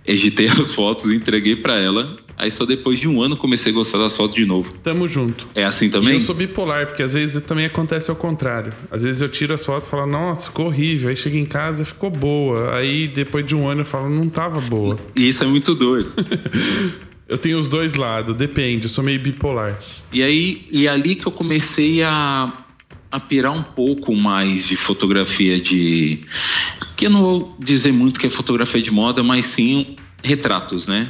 Editei as fotos, entreguei para ela. Aí só depois de um ano comecei a gostar das fotos de novo. Tamo junto. É assim também? E eu sou bipolar, porque às vezes também acontece ao contrário. Às vezes eu tiro as fotos e falo, nossa, ficou horrível. Aí chega em casa ficou boa. Aí depois de um ano eu falo, não tava boa. E isso é muito doido. Eu tenho os dois lados, depende, eu sou meio bipolar. E aí, e ali que eu comecei a, a pirar um pouco mais de fotografia de. Que eu não vou dizer muito que é fotografia de moda, mas sim retratos, né?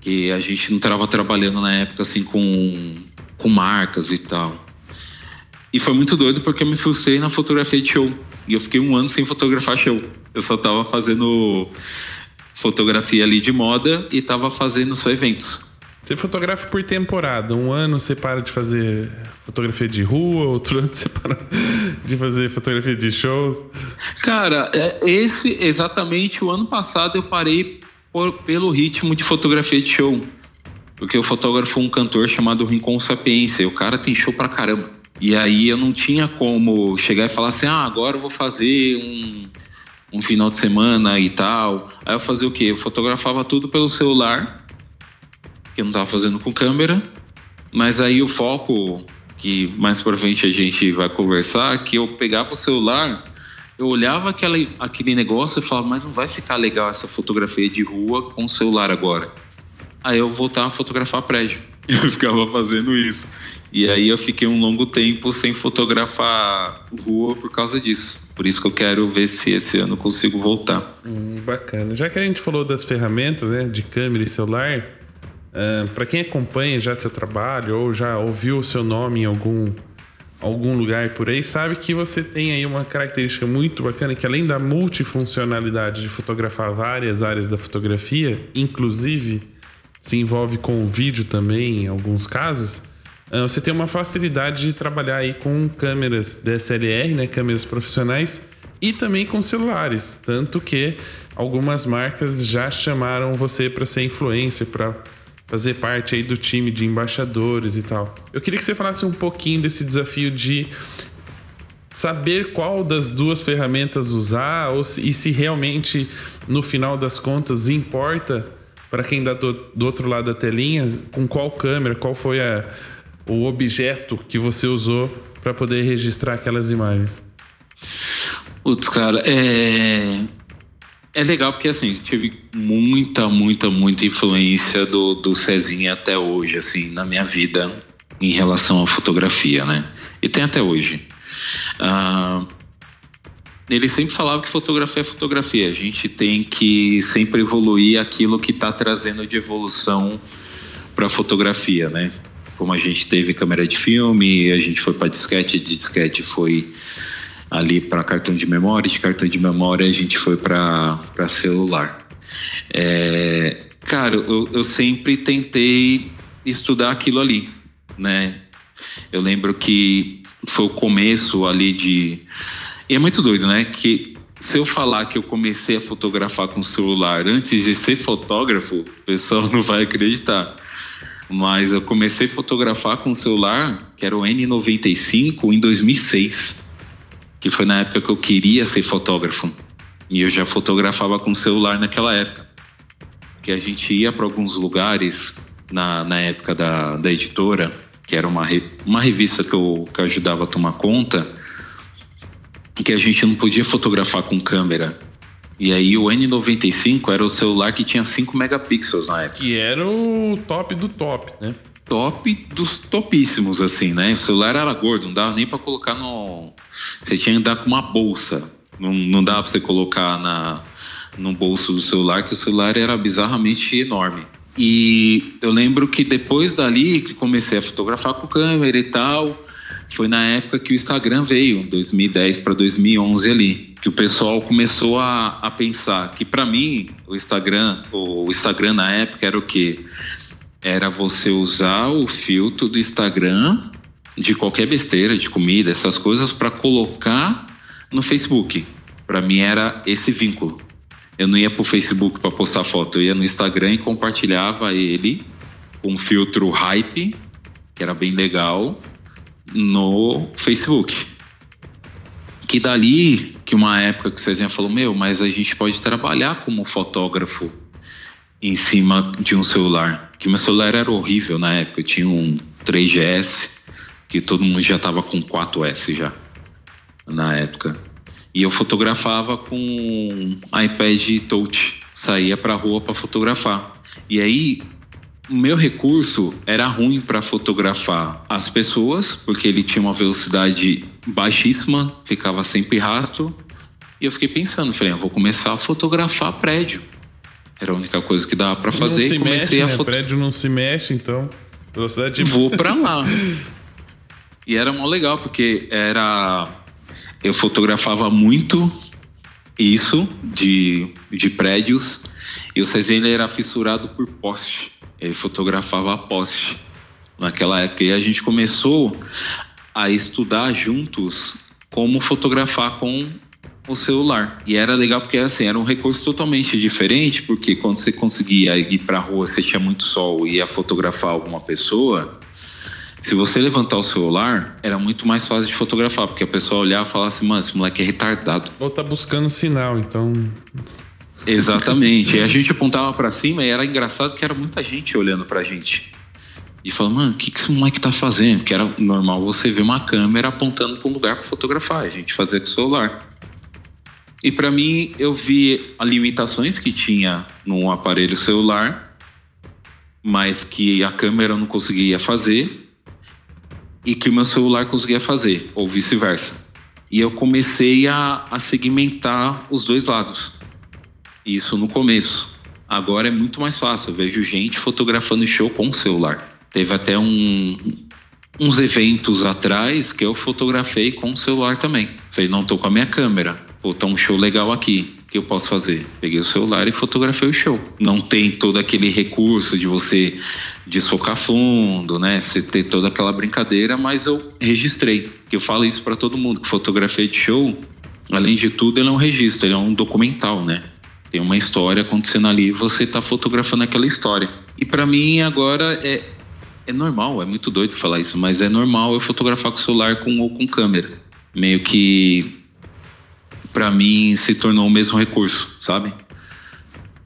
Que a gente não estava trabalhando na época assim com, com marcas e tal. E foi muito doido porque eu me frustrei na fotografia de show. E eu fiquei um ano sem fotografar show. Eu só tava fazendo fotografia ali de moda e estava fazendo só eventos. Você fotografa por temporada. Um ano você para de fazer fotografia de rua, outro ano você para de fazer fotografia de shows. Cara, é, esse exatamente o ano passado eu parei por, pelo ritmo de fotografia de show. Porque o fotógrafo é um cantor chamado Rincon Sapiência. E o cara tem show pra caramba. E aí eu não tinha como chegar e falar assim: ah, agora eu vou fazer um, um final de semana e tal. Aí eu fazia o quê? Eu fotografava tudo pelo celular, que eu não tava fazendo com câmera. Mas aí o foco, que mais pra frente a gente vai conversar, que eu pegava o celular, eu olhava aquela, aquele negócio e falava, mas não vai ficar legal essa fotografia de rua com o celular agora. Aí eu voltava a fotografar prédio. Eu ficava fazendo isso. E aí eu fiquei um longo tempo sem fotografar rua por causa disso. Por isso que eu quero ver se esse ano consigo voltar. Hum, bacana. Já que a gente falou das ferramentas, né, de câmera e celular, uh, para quem acompanha já seu trabalho ou já ouviu o seu nome em algum algum lugar por aí, sabe que você tem aí uma característica muito bacana que além da multifuncionalidade de fotografar várias áreas da fotografia, inclusive se envolve com o vídeo também em alguns casos, ah, você tem uma facilidade de trabalhar aí com câmeras DSLR, né, câmeras profissionais e também com celulares, tanto que algumas marcas já chamaram você para ser influencer, para fazer parte aí do time de embaixadores e tal. Eu queria que você falasse um pouquinho desse desafio de saber qual das duas ferramentas usar ou se, e se realmente no final das contas importa para quem está do, do outro lado da telinha, com qual câmera, qual foi a, o objeto que você usou para poder registrar aquelas imagens? Putz, cara, é. É legal porque, assim, tive muita, muita, muita influência do, do Cezinha até hoje, assim, na minha vida em relação à fotografia, né? E tem até hoje. Ah, ele sempre falava que fotografia é fotografia. A gente tem que sempre evoluir aquilo que está trazendo de evolução para a fotografia, né? Como a gente teve câmera de filme, a gente foi para disquete, de disquete foi ali para cartão de memória, de cartão de memória a gente foi para celular. É, cara, eu, eu sempre tentei estudar aquilo ali, né? Eu lembro que foi o começo ali de e é muito doido, né? Que se eu falar que eu comecei a fotografar com celular antes de ser fotógrafo, o pessoal não vai acreditar. Mas eu comecei a fotografar com celular, que era o N95, em 2006. Que foi na época que eu queria ser fotógrafo. E eu já fotografava com celular naquela época. Que a gente ia para alguns lugares, na, na época da, da editora, que era uma, uma revista que eu, que eu ajudava a tomar conta que a gente não podia fotografar com câmera. E aí o N95 era o celular que tinha 5 megapixels na época. Que era o top do top, né? Top dos topíssimos, assim, né? O celular era gordo, não dava nem para colocar no. Você tinha que andar com uma bolsa. Não, não dava pra você colocar na, no bolso do celular, que o celular era bizarramente enorme. E eu lembro que depois dali que comecei a fotografar com câmera e tal, foi na época que o Instagram veio, 2010 para 2011 ali, que o pessoal começou a, a pensar que para mim o Instagram, o Instagram na época era o quê? Era você usar o filtro do Instagram de qualquer besteira, de comida, essas coisas para colocar no Facebook. Para mim era esse vínculo. Eu não ia pro Facebook para postar foto, eu ia no Instagram e compartilhava ele com um filtro hype, que era bem legal, no Facebook. Que dali, que uma época que o Cezinha falou, meu, mas a gente pode trabalhar como fotógrafo em cima de um celular. Que meu celular era horrível na época, eu tinha um 3GS, que todo mundo já estava com 4S já, na época. E eu fotografava com iPad Touch, saía para rua para fotografar. E aí o meu recurso era ruim para fotografar as pessoas, porque ele tinha uma velocidade baixíssima, ficava sempre rastro. E eu fiquei pensando, falei, eu ah, vou começar a fotografar prédio. Era a única coisa que dava para fazer. Não se comecei mexe, a né? prédio não se mexe, então velocidade. Vou para lá. e era mó legal porque era eu fotografava muito isso de, de prédios e o Cezinha ele era fissurado por poste. Ele fotografava a poste naquela época. E a gente começou a estudar juntos como fotografar com o celular. E era legal porque assim, era um recurso totalmente diferente, porque quando você conseguia ir para a rua, você tinha muito sol e ia fotografar alguma pessoa, se você levantar o celular, era muito mais fácil de fotografar, porque a pessoa olhava e falava assim, mano, esse moleque é retardado. Ou tá buscando sinal, então. Exatamente. e a gente apontava para cima e era engraçado que era muita gente olhando pra gente. E falando, mano, o que, que esse moleque tá fazendo? Porque era normal você ver uma câmera apontando para um lugar para fotografar. A gente fazia com o celular. E para mim, eu vi limitações que tinha no aparelho celular, mas que a câmera não conseguia fazer e que o meu celular conseguia fazer, ou vice-versa. E eu comecei a, a segmentar os dois lados. Isso no começo. Agora é muito mais fácil. Eu vejo gente fotografando show com o celular. Teve até um, uns eventos atrás que eu fotografei com o celular também. Falei, não tô com a minha câmera. Pô, tá um show legal aqui. O que eu posso fazer? Peguei o celular e fotografei o show. Não tem todo aquele recurso de você desfocar fundo, né? Você ter toda aquela brincadeira, mas eu registrei. Eu falo isso para todo mundo que fotografia de show, além de tudo, ele é um registro, ele é um documental, né? Tem uma história acontecendo ali, você tá fotografando aquela história. E para mim agora é é normal, é muito doido falar isso, mas é normal eu fotografar com celular com, ou com câmera. Meio que, para mim, se tornou o mesmo recurso, sabe?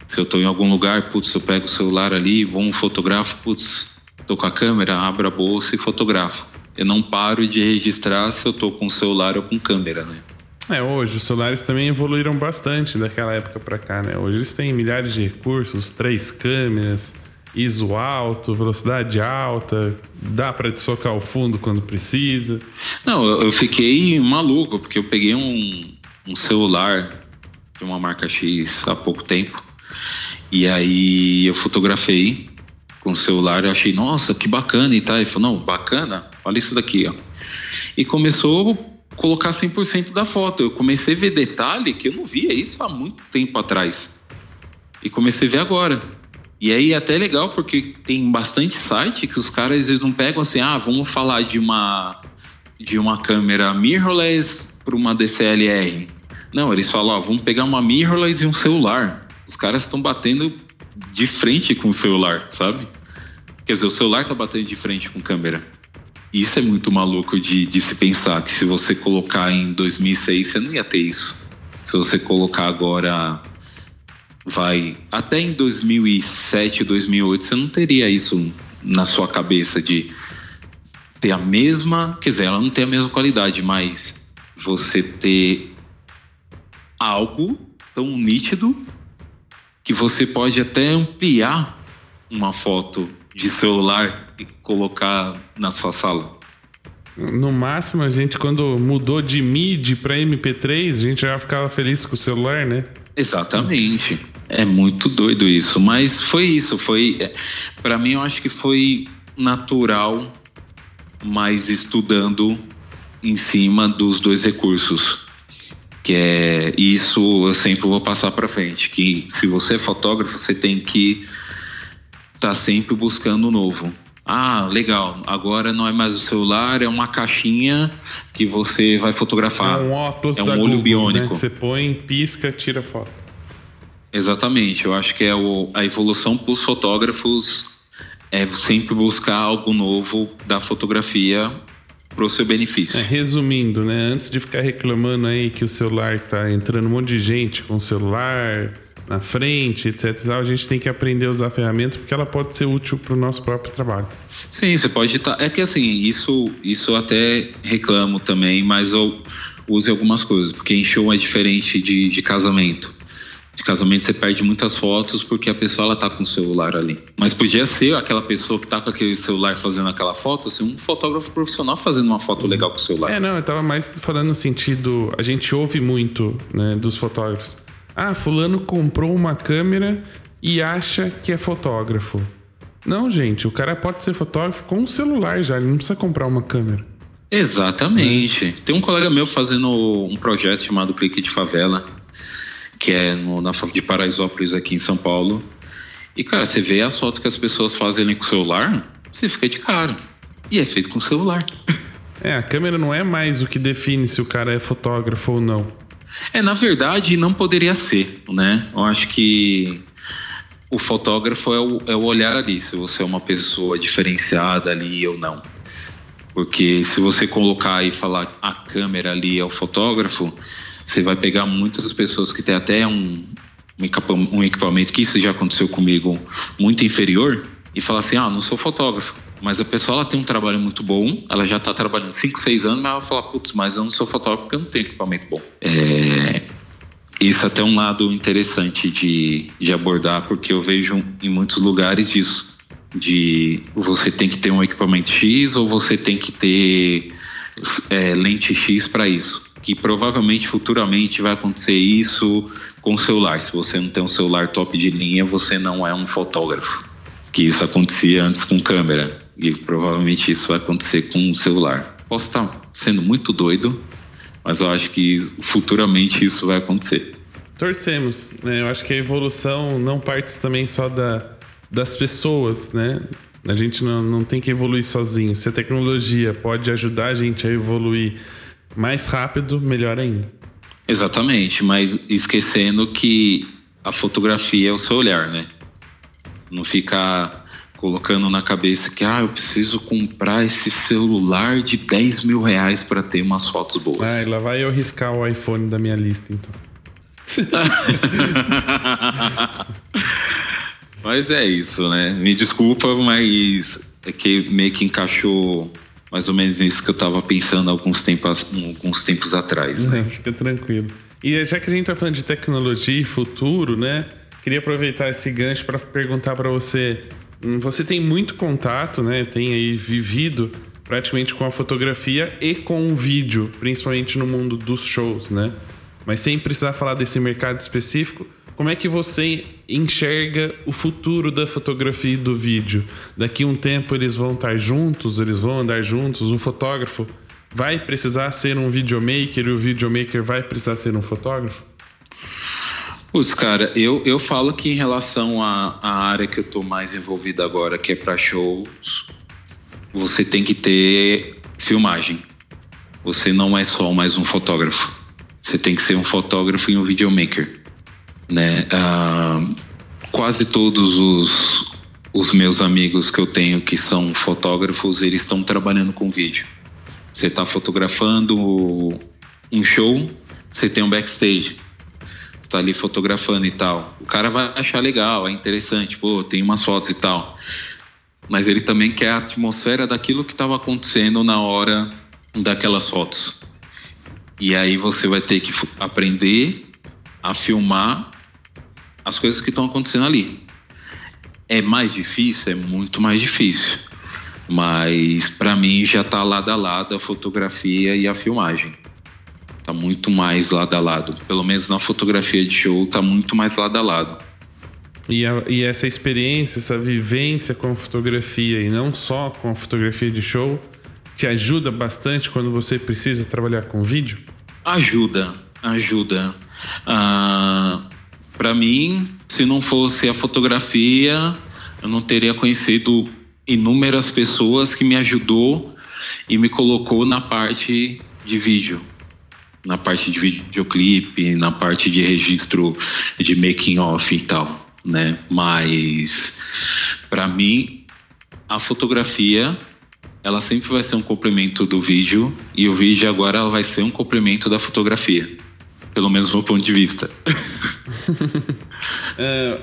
Se eu tô em algum lugar, putz, eu pego o celular ali, vou um fotografo, putz, tô com a câmera, abro a bolsa e fotografo. Eu não paro de registrar se eu tô com celular ou com câmera, né? É, hoje os celulares também evoluíram bastante daquela época para cá, né? Hoje eles têm milhares de recursos, três câmeras, ISO alto, velocidade alta, dá para socar o fundo quando precisa. Não, eu fiquei maluco, porque eu peguei um, um celular de uma marca X há pouco tempo. E aí eu fotografei com o celular, eu achei, nossa, que bacana e tal. Ele falou, não, bacana, olha isso daqui, ó. E começou a colocar 100% da foto. Eu comecei a ver detalhe que eu não via isso há muito tempo atrás. E comecei a ver agora. E aí é até legal porque tem bastante site que os caras às vezes não pegam assim, ah, vamos falar de uma de uma câmera mirrorless para uma DCLR. Não, eles falam, ó, vamos pegar uma mirrorless e um celular. Os caras estão batendo de frente com o celular, sabe? Quer dizer, o celular tá batendo de frente com câmera. Isso é muito maluco de, de se pensar que se você colocar em 2006 você não ia ter isso. Se você colocar agora vai até em 2007, 2008 você não teria isso na sua cabeça de ter a mesma, quer dizer, ela não tem a mesma qualidade, mas você ter algo tão nítido que você pode até ampliar uma foto de celular e colocar na sua sala. No máximo, a gente, quando mudou de MIDI para MP3, a gente já ficava feliz com o celular, né? Exatamente. É muito doido isso, mas foi isso, foi é, para mim eu acho que foi natural, mas estudando em cima dos dois recursos. Que é isso eu sempre vou passar para frente, que se você é fotógrafo, você tem que estar tá sempre buscando o novo. Ah, legal. Agora não é mais o celular, é uma caixinha que você vai fotografar. É um óculos é um olho Google, né? biônico. Né? Você põe, pisca, tira foto. Exatamente, eu acho que é o, a evolução para os fotógrafos é sempre buscar algo novo da fotografia para o seu benefício. É, resumindo, né? Antes de ficar reclamando aí que o celular está entrando um monte de gente com o celular na frente, etc. A gente tem que aprender a usar a ferramenta porque ela pode ser útil para o nosso próprio trabalho. Sim, você pode estar. Tá... É que assim, isso, isso até reclamo também, mas eu use algumas coisas, porque em show é diferente de, de casamento de casamento você perde muitas fotos porque a pessoa ela tá com o celular ali. Mas podia ser aquela pessoa que tá com aquele celular fazendo aquela foto, ser um fotógrafo profissional fazendo uma foto legal com o celular. É, não, eu tava mais falando no sentido, a gente ouve muito, né, dos fotógrafos. Ah, fulano comprou uma câmera e acha que é fotógrafo. Não, gente, o cara pode ser fotógrafo com o celular já, ele não precisa comprar uma câmera. Exatamente. Tem um colega meu fazendo um projeto chamado Clique de Favela que é no, na de Paraisópolis aqui em São Paulo. E, cara, você vê as fotos que as pessoas fazem ali com o celular, você fica de cara. E é feito com o celular. É, a câmera não é mais o que define se o cara é fotógrafo ou não. É, na verdade, não poderia ser, né? Eu acho que o fotógrafo é o, é o olhar ali, se você é uma pessoa diferenciada ali ou não. Porque se você colocar e falar a câmera ali é o fotógrafo, você vai pegar muitas pessoas que têm até um, um equipamento, que isso já aconteceu comigo, muito inferior, e falar assim: ah, não sou fotógrafo. Mas a pessoa ela tem um trabalho muito bom, ela já está trabalhando 5, 6 anos, mas ela fala, putz, mas eu não sou fotógrafo porque eu não tenho equipamento bom. É, isso é até um lado interessante de, de abordar, porque eu vejo em muitos lugares disso. De você tem que ter um equipamento X ou você tem que ter é, lente X para isso. Que provavelmente futuramente vai acontecer isso com o celular. Se você não tem um celular top de linha, você não é um fotógrafo. Que isso acontecia antes com câmera. E provavelmente isso vai acontecer com o celular. Posso estar sendo muito doido, mas eu acho que futuramente isso vai acontecer. Torcemos, né? Eu acho que a evolução não parte também só da, das pessoas, né? A gente não, não tem que evoluir sozinho. Se a tecnologia pode ajudar a gente a evoluir mais rápido, melhor ainda. Exatamente, mas esquecendo que a fotografia é o seu olhar, né? Não ficar colocando na cabeça que ah, eu preciso comprar esse celular de 10 mil reais para ter umas fotos boas. Ah, lá vai eu riscar o iPhone da minha lista, então. mas é isso, né? Me desculpa, mas é que meio que encaixou mais ou menos isso que eu estava pensando alguns tempos, alguns tempos atrás. Né? fica tranquilo. E já que a gente está falando de tecnologia e futuro, né? Queria aproveitar esse gancho para perguntar para você Hum, você tem muito contato, né? Tem aí vivido praticamente com a fotografia e com o vídeo, principalmente no mundo dos shows, né? Mas sem precisar falar desse mercado específico, como é que você enxerga o futuro da fotografia e do vídeo? Daqui um tempo eles vão estar juntos, eles vão andar juntos, o fotógrafo vai precisar ser um videomaker e o videomaker vai precisar ser um fotógrafo? Os cara, eu, eu falo que em relação à, à área que eu tô mais envolvido agora, que é para shows, você tem que ter filmagem. Você não é só mais um fotógrafo. Você tem que ser um fotógrafo e um videomaker, né? Ah, quase todos os, os meus amigos que eu tenho que são fotógrafos, eles estão trabalhando com vídeo. Você está fotografando um show, você tem um backstage tá ali fotografando e tal. O cara vai achar legal, é interessante, pô, tem umas fotos e tal. Mas ele também quer a atmosfera daquilo que estava acontecendo na hora daquelas fotos. E aí você vai ter que aprender a filmar as coisas que estão acontecendo ali. É mais difícil? É muito mais difícil. Mas para mim já está lado a lado a fotografia e a filmagem. Tá muito mais lado a lado. Pelo menos na fotografia de show, tá muito mais lado a lado. E, a, e essa experiência, essa vivência com a fotografia e não só com a fotografia de show, te ajuda bastante quando você precisa trabalhar com vídeo? Ajuda, ajuda. Ah, Para mim, se não fosse a fotografia, eu não teria conhecido inúmeras pessoas que me ajudou e me colocou na parte de vídeo na parte de videoclipe, na parte de registro de making off e tal, né? Mas para mim a fotografia ela sempre vai ser um complemento do vídeo e o vídeo agora vai ser um complemento da fotografia, pelo menos do meu ponto de vista. uh,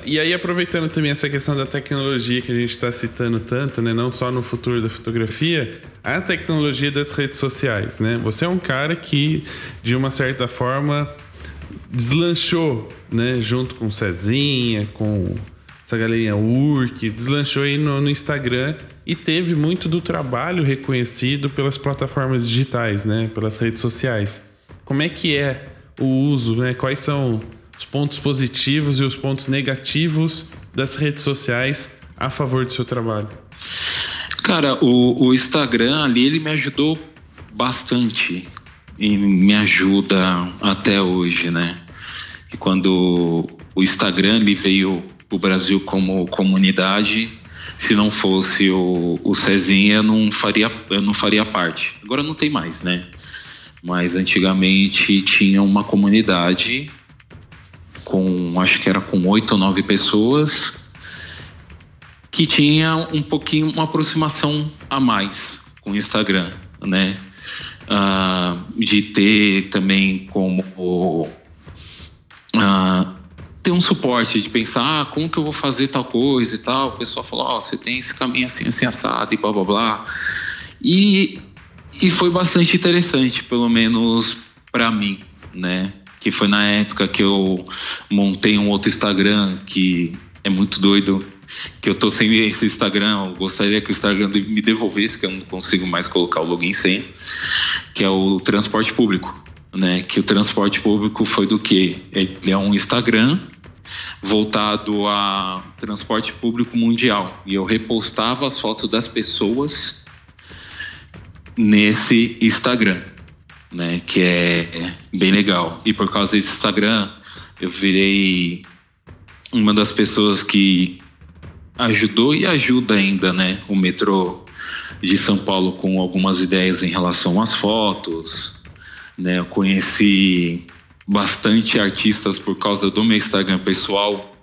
e aí, aproveitando também essa questão da tecnologia que a gente está citando tanto, né? Não só no futuro da fotografia, a tecnologia das redes sociais, né? Você é um cara que, de uma certa forma, deslanchou, né? Junto com Cezinha, com essa galerinha Urk, deslanchou aí no, no, Instagram e teve muito do trabalho reconhecido pelas plataformas digitais, né? Pelas redes sociais. Como é que é o uso, né? Quais são os pontos positivos e os pontos negativos das redes sociais a favor do seu trabalho? Cara, o, o Instagram ali ele me ajudou bastante e me ajuda até hoje, né? que quando o Instagram ele veio o Brasil como comunidade, se não fosse o, o Cezinha, eu não faria, eu não faria parte. Agora não tem mais, né? Mas antigamente tinha uma comunidade com, acho que era com oito ou nove pessoas, que tinha um pouquinho, uma aproximação a mais com o Instagram, né? Uh, de ter também como uh, ter um suporte de pensar ah, como que eu vou fazer tal coisa e tal. O pessoal falou, ó, oh, você tem esse caminho assim, assim, assado e blá blá blá. E, e foi bastante interessante, pelo menos para mim, né? Que foi na época que eu montei um outro Instagram que é muito doido, que eu tô sem esse Instagram, eu gostaria que o Instagram me devolvesse, que eu não consigo mais colocar o login sem, que é o transporte público, né? Que o transporte público foi do que? Ele é um Instagram voltado a transporte público mundial e eu repostava as fotos das pessoas nesse Instagram, né? Que é bem legal. E por causa desse Instagram, eu virei uma das pessoas que ajudou e ajuda ainda, né, o metrô de São Paulo com algumas ideias em relação às fotos, né? Eu conheci bastante artistas por causa do meu Instagram pessoal,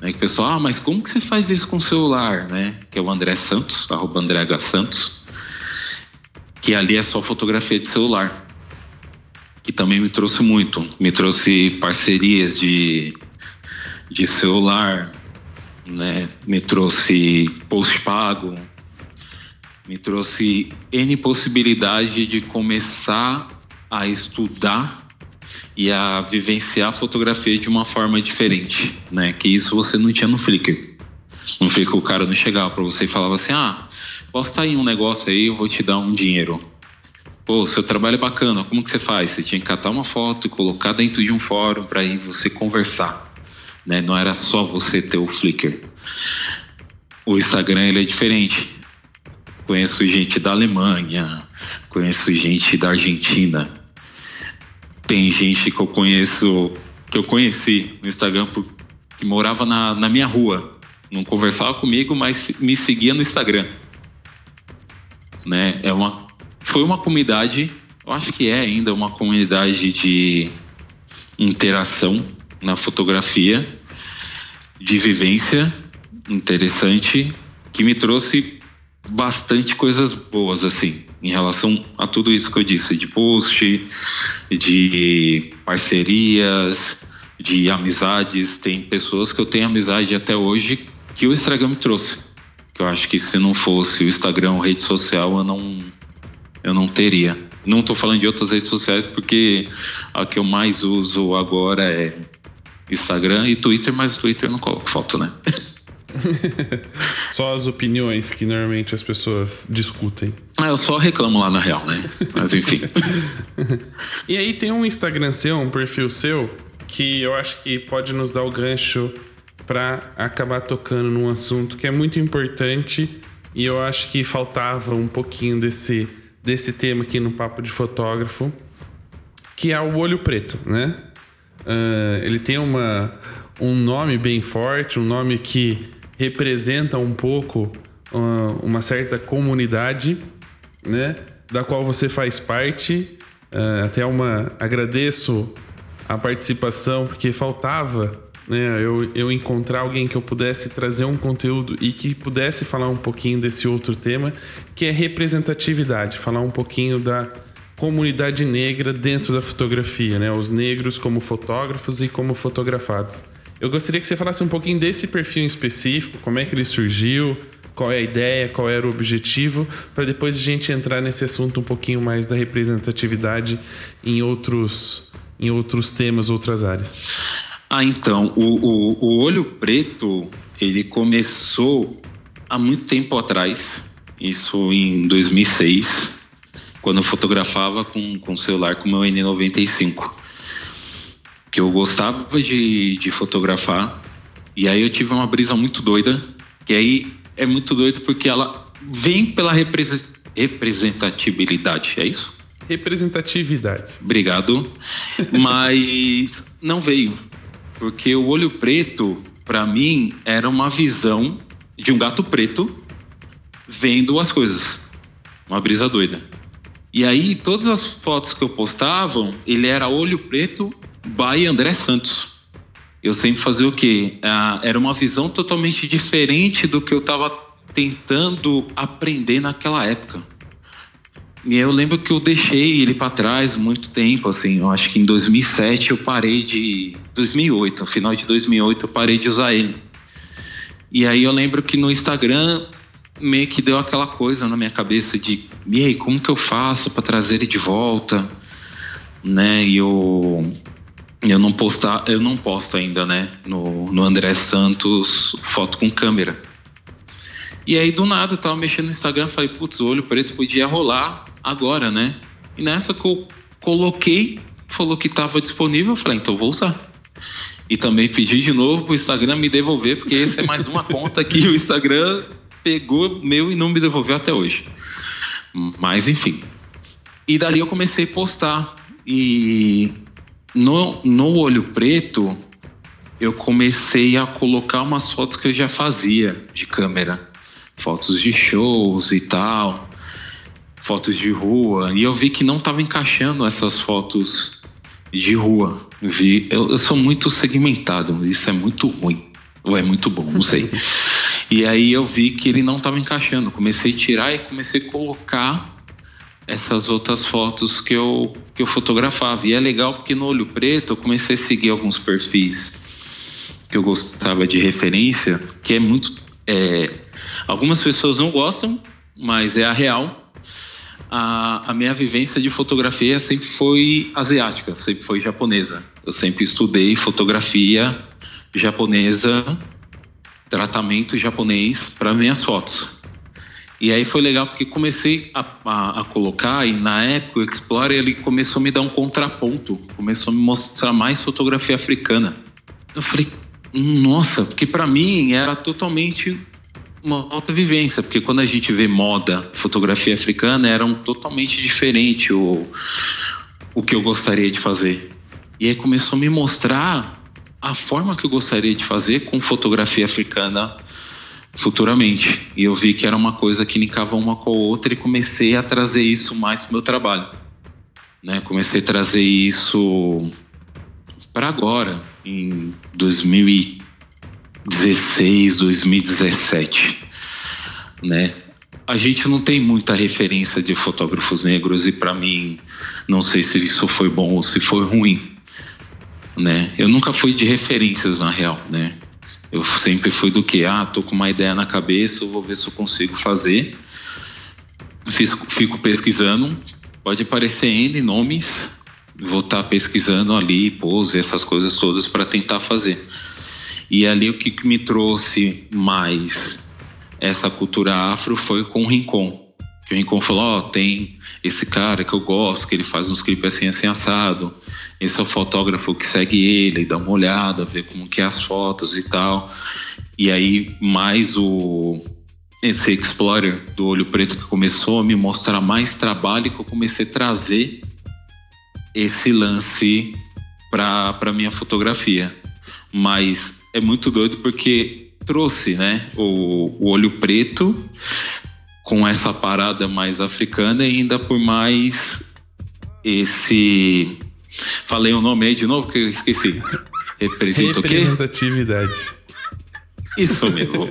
né? Que o pessoal, ah, mas como que você faz isso com o celular, né? Que é o André Santos, arroba André H. Santos, que ali é só fotografia de celular, que também me trouxe muito, me trouxe parcerias de de celular, né? Me trouxe post pago, me trouxe N possibilidade de começar a estudar e a vivenciar a fotografia de uma forma diferente, né? Que isso você não tinha no Flickr. No Flickr o cara não chegava para você e falava assim: "Ah, posso estar em um negócio aí, eu vou te dar um dinheiro". Pô, seu trabalho é bacana, como que você faz? Você tinha que catar uma foto e colocar dentro de um fórum para ir você conversar né? Não era só você ter o Flickr. O Instagram ele é diferente. Conheço gente da Alemanha, conheço gente da Argentina. Tem gente que eu conheço, que eu conheci no Instagram por, que morava na, na minha rua. Não conversava comigo, mas me seguia no Instagram. Né? É uma, foi uma comunidade, eu acho que é ainda uma comunidade de interação na fotografia de vivência interessante que me trouxe bastante coisas boas assim em relação a tudo isso que eu disse de post, de parcerias, de amizades. Tem pessoas que eu tenho amizade até hoje que o Instagram me trouxe. Que eu acho que se não fosse o Instagram, rede social, eu não eu não teria. Não estou falando de outras redes sociais porque a que eu mais uso agora é Instagram e Twitter, mas Twitter não coloco foto, né? só as opiniões que normalmente as pessoas discutem. Ah, eu só reclamo lá na real, né? Mas enfim. e aí tem um Instagram seu, um perfil seu, que eu acho que pode nos dar o gancho para acabar tocando num assunto que é muito importante e eu acho que faltava um pouquinho desse, desse tema aqui no Papo de Fotógrafo, que é o olho preto, né? Uh, ele tem uma, um nome bem forte, um nome que representa um pouco uh, uma certa comunidade, né? Da qual você faz parte. Uh, até uma agradeço a participação porque faltava né, eu, eu encontrar alguém que eu pudesse trazer um conteúdo e que pudesse falar um pouquinho desse outro tema, que é representatividade, falar um pouquinho da comunidade negra dentro da fotografia, né? Os negros como fotógrafos e como fotografados. Eu gostaria que você falasse um pouquinho desse perfil em específico, como é que ele surgiu, qual é a ideia, qual era o objetivo, para depois a gente entrar nesse assunto um pouquinho mais da representatividade em outros, em outros temas, outras áreas. Ah, então, o, o, o olho preto, ele começou há muito tempo atrás, isso em 2006, quando eu fotografava com, com celular com meu N95. Que eu gostava de, de fotografar. E aí eu tive uma brisa muito doida. Que aí é muito doido porque ela vem pela representatividade, é isso? Representatividade. Obrigado. Mas não veio. Porque o olho preto, para mim, era uma visão de um gato preto vendo as coisas. Uma brisa doida. E aí, todas as fotos que eu postava, ele era olho preto by André Santos. Eu sempre fazia o quê? Ah, era uma visão totalmente diferente do que eu estava tentando aprender naquela época. E eu lembro que eu deixei ele para trás muito tempo, assim. Eu acho que em 2007 eu parei de. 2008, no final de 2008 eu parei de usar ele. E aí eu lembro que no Instagram meio que deu aquela coisa na minha cabeça de, e aí, como que eu faço para trazer ele de volta, né? E eu eu não postar, eu não posto ainda, né, no, no André Santos foto com câmera. E aí do nada eu tava mexendo no Instagram, falei, putz, o olho preto podia rolar agora, né? E nessa que eu coloquei, falou que estava disponível, eu falei, então vou usar. E também pedi de novo pro Instagram me devolver, porque esse é mais uma conta que o Instagram pegou meu e não me devolveu até hoje. Mas enfim. E dali eu comecei a postar. E no, no Olho Preto, eu comecei a colocar umas fotos que eu já fazia de câmera. Fotos de shows e tal. Fotos de rua. E eu vi que não estava encaixando essas fotos de rua. Vi, eu, eu sou muito segmentado, isso é muito ruim. Ou é muito bom, não sei. E aí eu vi que ele não estava encaixando. Comecei a tirar e comecei a colocar essas outras fotos que eu, que eu fotografava. E é legal porque no Olho Preto eu comecei a seguir alguns perfis que eu gostava de referência, que é muito. É, algumas pessoas não gostam, mas é a real. A, a minha vivência de fotografia sempre foi asiática, sempre foi japonesa. Eu sempre estudei fotografia japonesa tratamento japonês para minhas fotos. E aí foi legal porque comecei a, a, a, colocar e na época o Explorer ele começou a me dar um contraponto, começou a me mostrar mais fotografia africana. Eu falei, nossa, porque para mim era totalmente uma outra vivência, porque quando a gente vê moda, fotografia africana, era um totalmente diferente o, o que eu gostaria de fazer. E aí começou a me mostrar a forma que eu gostaria de fazer com fotografia africana futuramente. E eu vi que era uma coisa que linkava uma com a outra e comecei a trazer isso mais para o meu trabalho. Né? Comecei a trazer isso para agora, em 2016, 2017. Né? A gente não tem muita referência de fotógrafos negros e para mim não sei se isso foi bom ou se foi ruim né? Eu nunca fui de referências na real, né? Eu sempre fui do que, ah, tô com uma ideia na cabeça, eu vou ver se eu consigo fazer. Fico, fico pesquisando, pode aparecer N nomes, vou estar tá pesquisando ali, pose, essas coisas todas para tentar fazer. E ali o que me trouxe mais essa cultura afro foi com o Rincon. Que o Rincon falou, ó, oh, tem esse cara que eu gosto, que ele faz uns clipes assim, assim, assado. Esse é o fotógrafo que segue ele, dá uma olhada, vê como que é as fotos e tal. E aí, mais o... Esse Explorer do Olho Preto que começou a me mostrar mais trabalho que eu comecei a trazer esse lance para minha fotografia. Mas é muito doido porque trouxe, né, o, o olho preto com essa parada mais africana e ainda por mais esse. Falei o nome aí de novo que eu esqueci. Representa Representatividade. Isso mesmo.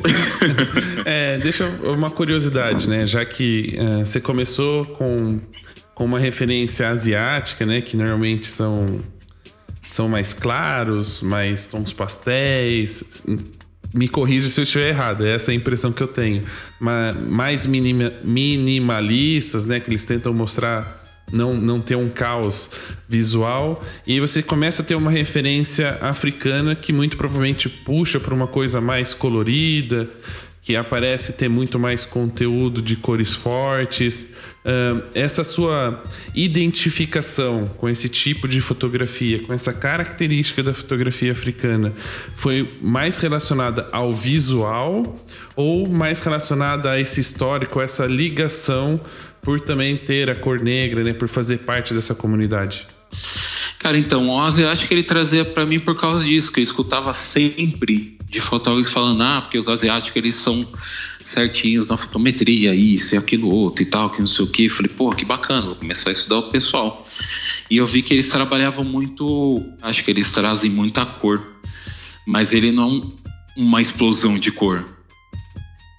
é, deixa uma curiosidade, né? Já que uh, você começou com, com uma referência asiática, né? Que normalmente são, são mais claros, mais tons pastéis, me corrija se eu estiver errado, essa é a impressão que eu tenho. Mas mais minima, minimalistas, né? Que eles tentam mostrar não, não ter um caos visual. E você começa a ter uma referência africana que muito provavelmente puxa para uma coisa mais colorida, que aparece ter muito mais conteúdo de cores fortes. Essa sua identificação com esse tipo de fotografia, com essa característica da fotografia africana, foi mais relacionada ao visual ou mais relacionada a esse histórico, essa ligação por também ter a cor negra, né, por fazer parte dessa comunidade? Cara, então, o asiático ele trazia para mim por causa disso, que eu escutava sempre de fotógrafos falando, ah, porque os asiáticos eles são certinhos na fotometria, isso e aquilo outro e tal, que não sei o que. Falei, pô, que bacana, vou começar a estudar o pessoal. E eu vi que eles trabalhavam muito, acho que eles trazem muita cor, mas ele não uma explosão de cor.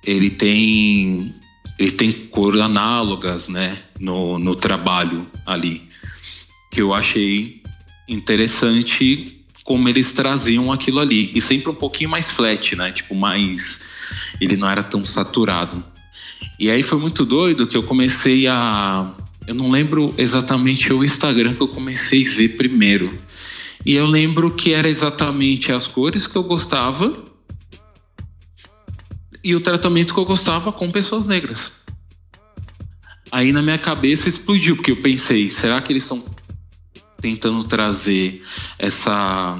Ele tem ele tem cor análogas, né, no, no trabalho ali, que eu achei interessante como eles traziam aquilo ali. E sempre um pouquinho mais flat, né? Tipo, mais. Ele não era tão saturado. E aí foi muito doido que eu comecei a. Eu não lembro exatamente o Instagram que eu comecei a ver primeiro. E eu lembro que era exatamente as cores que eu gostava e o tratamento que eu gostava com pessoas negras. Aí na minha cabeça explodiu, porque eu pensei, será que eles estão tentando trazer essa,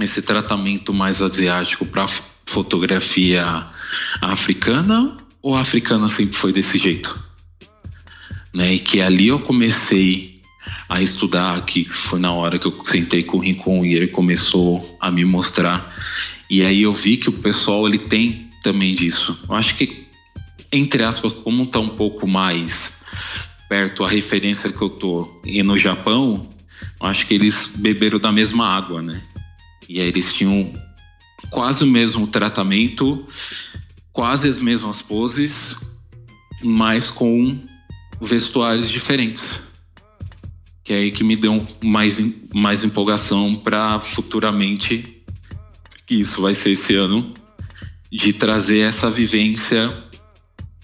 esse tratamento mais asiático para fotografia africana ou a africana sempre foi desse jeito? Né? E que ali eu comecei a estudar, que foi na hora que eu sentei com o Rincon e ele começou a me mostrar. E aí eu vi que o pessoal ele tem também disso. Eu acho que, entre aspas, como está um pouco mais perto a referência que eu tô e no Japão, acho que eles beberam da mesma água, né? E aí eles tinham quase o mesmo tratamento, quase as mesmas poses, mas com vestuários diferentes. Que é aí que me deu mais, mais empolgação para futuramente, que isso vai ser esse ano, de trazer essa vivência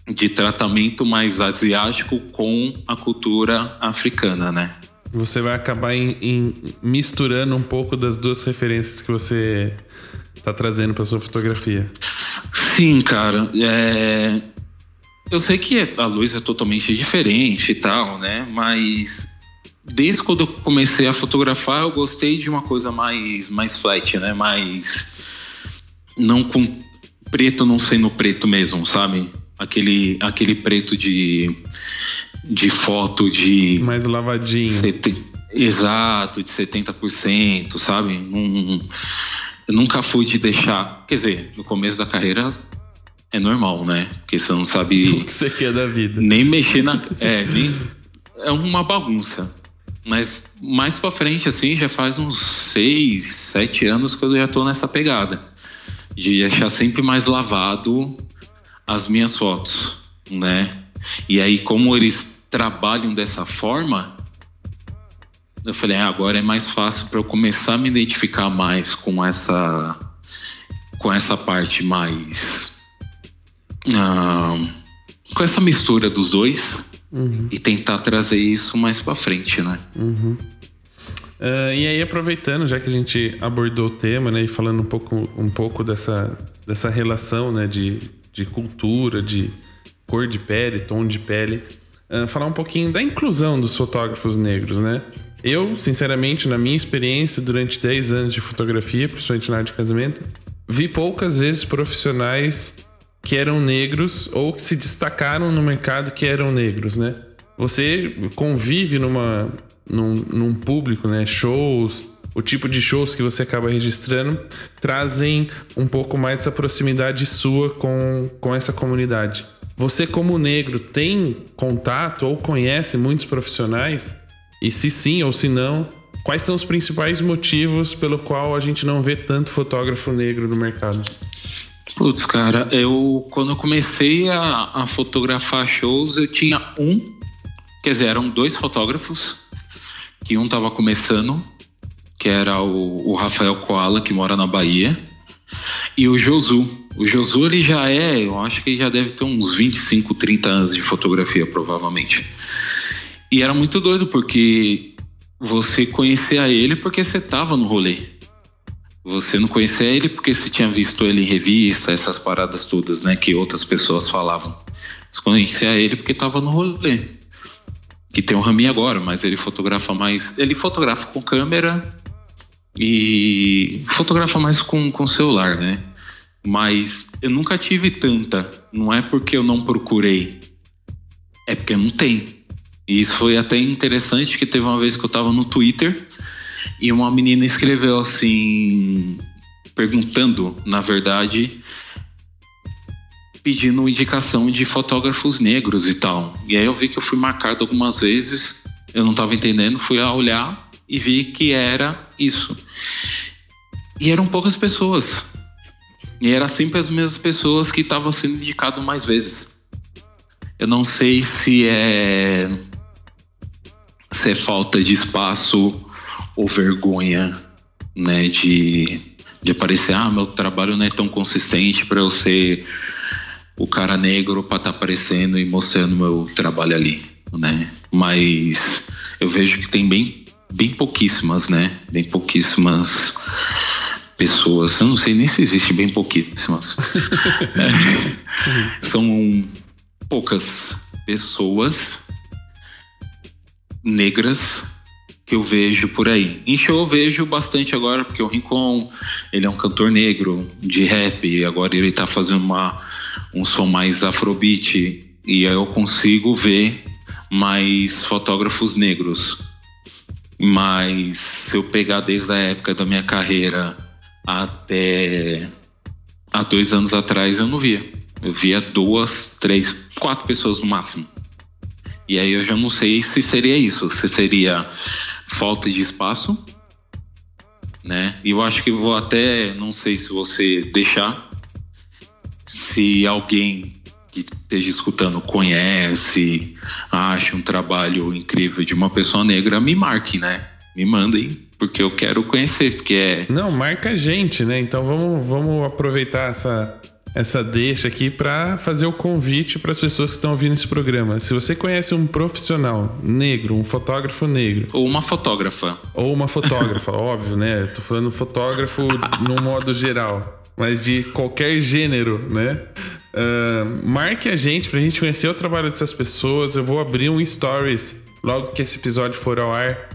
de tratamento mais asiático com a cultura africana, né? Você vai acabar em, em misturando um pouco das duas referências que você está trazendo para sua fotografia. Sim, cara. É... Eu sei que a luz é totalmente diferente e tal, né? Mas desde quando eu comecei a fotografar, eu gostei de uma coisa mais, mais flat, né? Mais. Não com preto não sendo preto mesmo, sabe? Aquele, aquele preto de de foto de. Mais lavadinho. Sete... Exato, de 70%, sabe? Num... Eu nunca fui de deixar. Quer dizer, no começo da carreira é normal, né? Porque você não sabe. O que você quer da vida. Nem mexer na. É, nem... é uma bagunça. Mas mais pra frente, assim, já faz uns seis, sete anos que eu já tô nessa pegada. De deixar sempre mais lavado as minhas fotos, né? E aí, como eles trabalham dessa forma, eu falei, ah, agora é mais fácil para eu começar a me identificar mais com essa com essa parte mais uh, com essa mistura dos dois uhum. e tentar trazer isso mais para frente, né? Uhum. Uh, e aí aproveitando, já que a gente abordou o tema, né, e falando um pouco, um pouco dessa, dessa relação, né, de, de cultura, de cor de pele, tom de pele, uh, falar um pouquinho da inclusão dos fotógrafos negros, né? Eu, sinceramente, na minha experiência durante 10 anos de fotografia, principalmente na área de casamento, vi poucas vezes profissionais que eram negros ou que se destacaram no mercado que eram negros, né? Você convive numa, num, num público, né? Shows, o tipo de shows que você acaba registrando trazem um pouco mais essa proximidade sua com, com essa comunidade. Você, como negro, tem contato ou conhece muitos profissionais? E se sim ou se não, quais são os principais motivos pelo qual a gente não vê tanto fotógrafo negro no mercado? Putz, cara, eu quando eu comecei a, a fotografar shows, eu tinha um, quer dizer, eram dois fotógrafos, que um estava começando, que era o, o Rafael Koala, que mora na Bahia, e o Josu. O Josu ele já é, eu acho que ele já deve ter uns 25, 30 anos de fotografia, provavelmente. E era muito doido porque você conhecia ele porque você tava no rolê. Você não conhecia ele porque você tinha visto ele em revista, essas paradas todas, né, que outras pessoas falavam. Você conhecia ele porque tava no rolê. Que tem o Rami agora, mas ele fotografa mais. Ele fotografa com câmera e fotografa mais com, com celular, né? Mas eu nunca tive tanta. Não é porque eu não procurei, é porque não tem. E isso foi até interessante que teve uma vez que eu tava no Twitter E uma menina escreveu assim, perguntando, na verdade, pedindo indicação de fotógrafos negros e tal. E aí eu vi que eu fui marcado algumas vezes, eu não estava entendendo, fui a olhar e vi que era isso. E eram poucas pessoas. E era sempre as mesmas pessoas que estavam sendo indicadas mais vezes. Eu não sei se é se é falta de espaço ou vergonha, né, de, de aparecer, ah, meu trabalho não é tão consistente para eu ser o cara negro para estar tá aparecendo e mostrando meu trabalho ali, né? Mas eu vejo que tem bem bem pouquíssimas, né? Bem pouquíssimas pessoas. Eu não sei nem se existe bem pouquíssimas. é, são poucas pessoas negras que eu vejo por aí. Em show eu vejo bastante agora, porque o Rincon, ele é um cantor negro de rap, e agora ele tá fazendo uma, um som mais afrobeat, e aí eu consigo ver mais fotógrafos negros. Mas se eu pegar desde a época da minha carreira até há dois anos atrás, eu não via. Eu via duas, três, quatro pessoas no máximo. E aí eu já não sei se seria isso, se seria falta de espaço, né? E eu acho que vou até, não sei se você deixar, se alguém que esteja escutando conhece, acha um trabalho incrível de uma pessoa negra, me marque, né? Me mandem, porque eu quero conhecer, porque é. Não, marca a gente, né? Então vamos, vamos aproveitar essa, essa deixa aqui para fazer o convite para as pessoas que estão ouvindo esse programa. Se você conhece um profissional negro, um fotógrafo negro. Ou uma fotógrafa. Ou uma fotógrafa, óbvio, né? Tô falando fotógrafo no modo geral, mas de qualquer gênero, né? Uh, marque a gente pra gente conhecer o trabalho dessas pessoas. Eu vou abrir um stories logo que esse episódio for ao ar.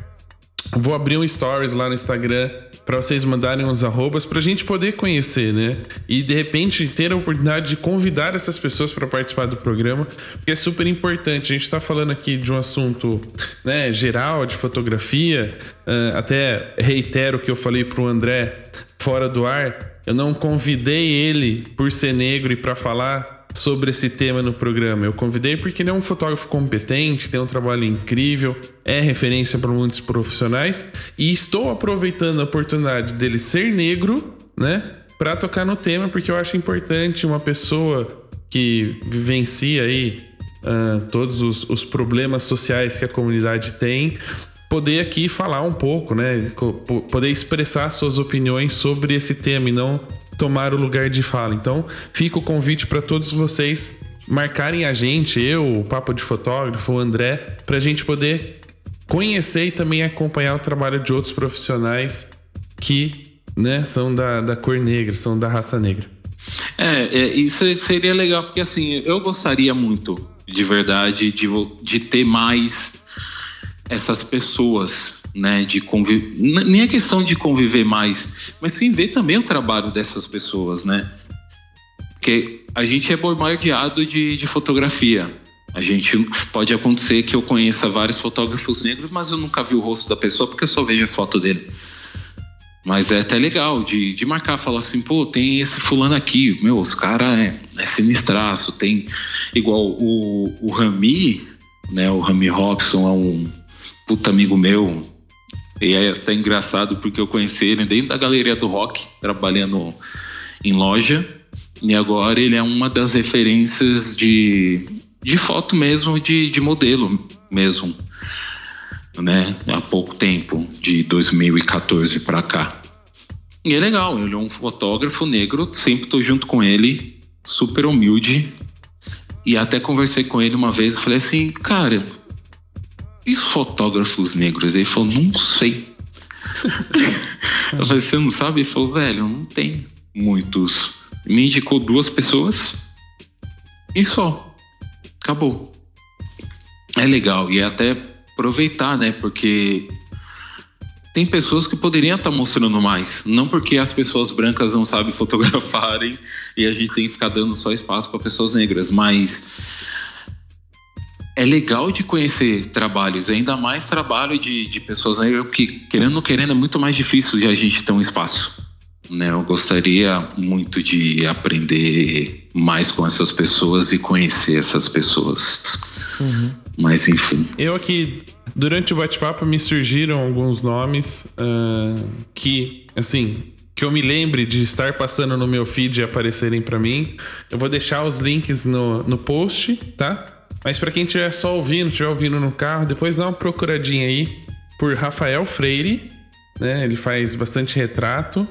Vou abrir um stories lá no Instagram para vocês mandarem uns arrobas para a gente poder conhecer, né? E de repente ter a oportunidade de convidar essas pessoas para participar do programa, porque é super importante. A gente está falando aqui de um assunto né, geral, de fotografia. Uh, até reitero o que eu falei para o André fora do ar. Eu não convidei ele por ser negro e para falar sobre esse tema no programa. Eu convidei porque ele é um fotógrafo competente, tem um trabalho incrível, é referência para muitos profissionais e estou aproveitando a oportunidade dele ser negro, né, para tocar no tema porque eu acho importante uma pessoa que vivencia aí uh, todos os, os problemas sociais que a comunidade tem poder aqui falar um pouco, né? Poder expressar suas opiniões sobre esse tema e não tomar o lugar de fala. Então, fica o convite para todos vocês marcarem a gente, eu, o Papo de Fotógrafo, o André, para a gente poder conhecer e também acompanhar o trabalho de outros profissionais que né, são da, da cor negra, são da raça negra. É, é, isso seria legal, porque assim, eu gostaria muito, de verdade, de, de ter mais essas pessoas né, de conviver, nem a questão de conviver mais, mas sim ver também o trabalho dessas pessoas, né? Porque a gente é bombardeado de, de fotografia. A gente pode acontecer que eu conheça vários fotógrafos negros, mas eu nunca vi o rosto da pessoa porque eu só vejo as fotos dele. Mas é até legal de, de marcar, falar assim, pô, tem esse fulano aqui, meu, os caras é, é sinistraço, tem igual o, o Rami, né, o Rami Robson é um puta amigo meu, e é até engraçado porque eu conheci ele dentro da galeria do rock, trabalhando em loja. E agora ele é uma das referências de, de foto mesmo, de, de modelo mesmo. Né? Há pouco tempo, de 2014 para cá. E é legal, ele é um fotógrafo negro, sempre tô junto com ele, super humilde. E até conversei com ele uma vez e falei assim, cara, e os fotógrafos negros? Ele falou, não sei. eu falei, você não sabe? Ele falou, velho, não tem muitos. Me indicou duas pessoas e só. Acabou. É legal e é até aproveitar, né? Porque tem pessoas que poderiam estar mostrando mais. Não porque as pessoas brancas não sabem fotografarem e a gente tem que ficar dando só espaço para pessoas negras, mas é legal de conhecer trabalhos, ainda mais trabalho de, de pessoas aí que, querendo ou querendo, é muito mais difícil de a gente ter um espaço. Né? Eu gostaria muito de aprender mais com essas pessoas e conhecer essas pessoas. Uhum. Mas enfim. Eu aqui, durante o bate-papo, me surgiram alguns nomes uh, que, assim, que eu me lembre de estar passando no meu feed e aparecerem para mim. Eu vou deixar os links no, no post, tá? Mas para quem estiver só ouvindo, estiver ouvindo no carro, depois dá uma procuradinha aí por Rafael Freire, né? Ele faz bastante retrato.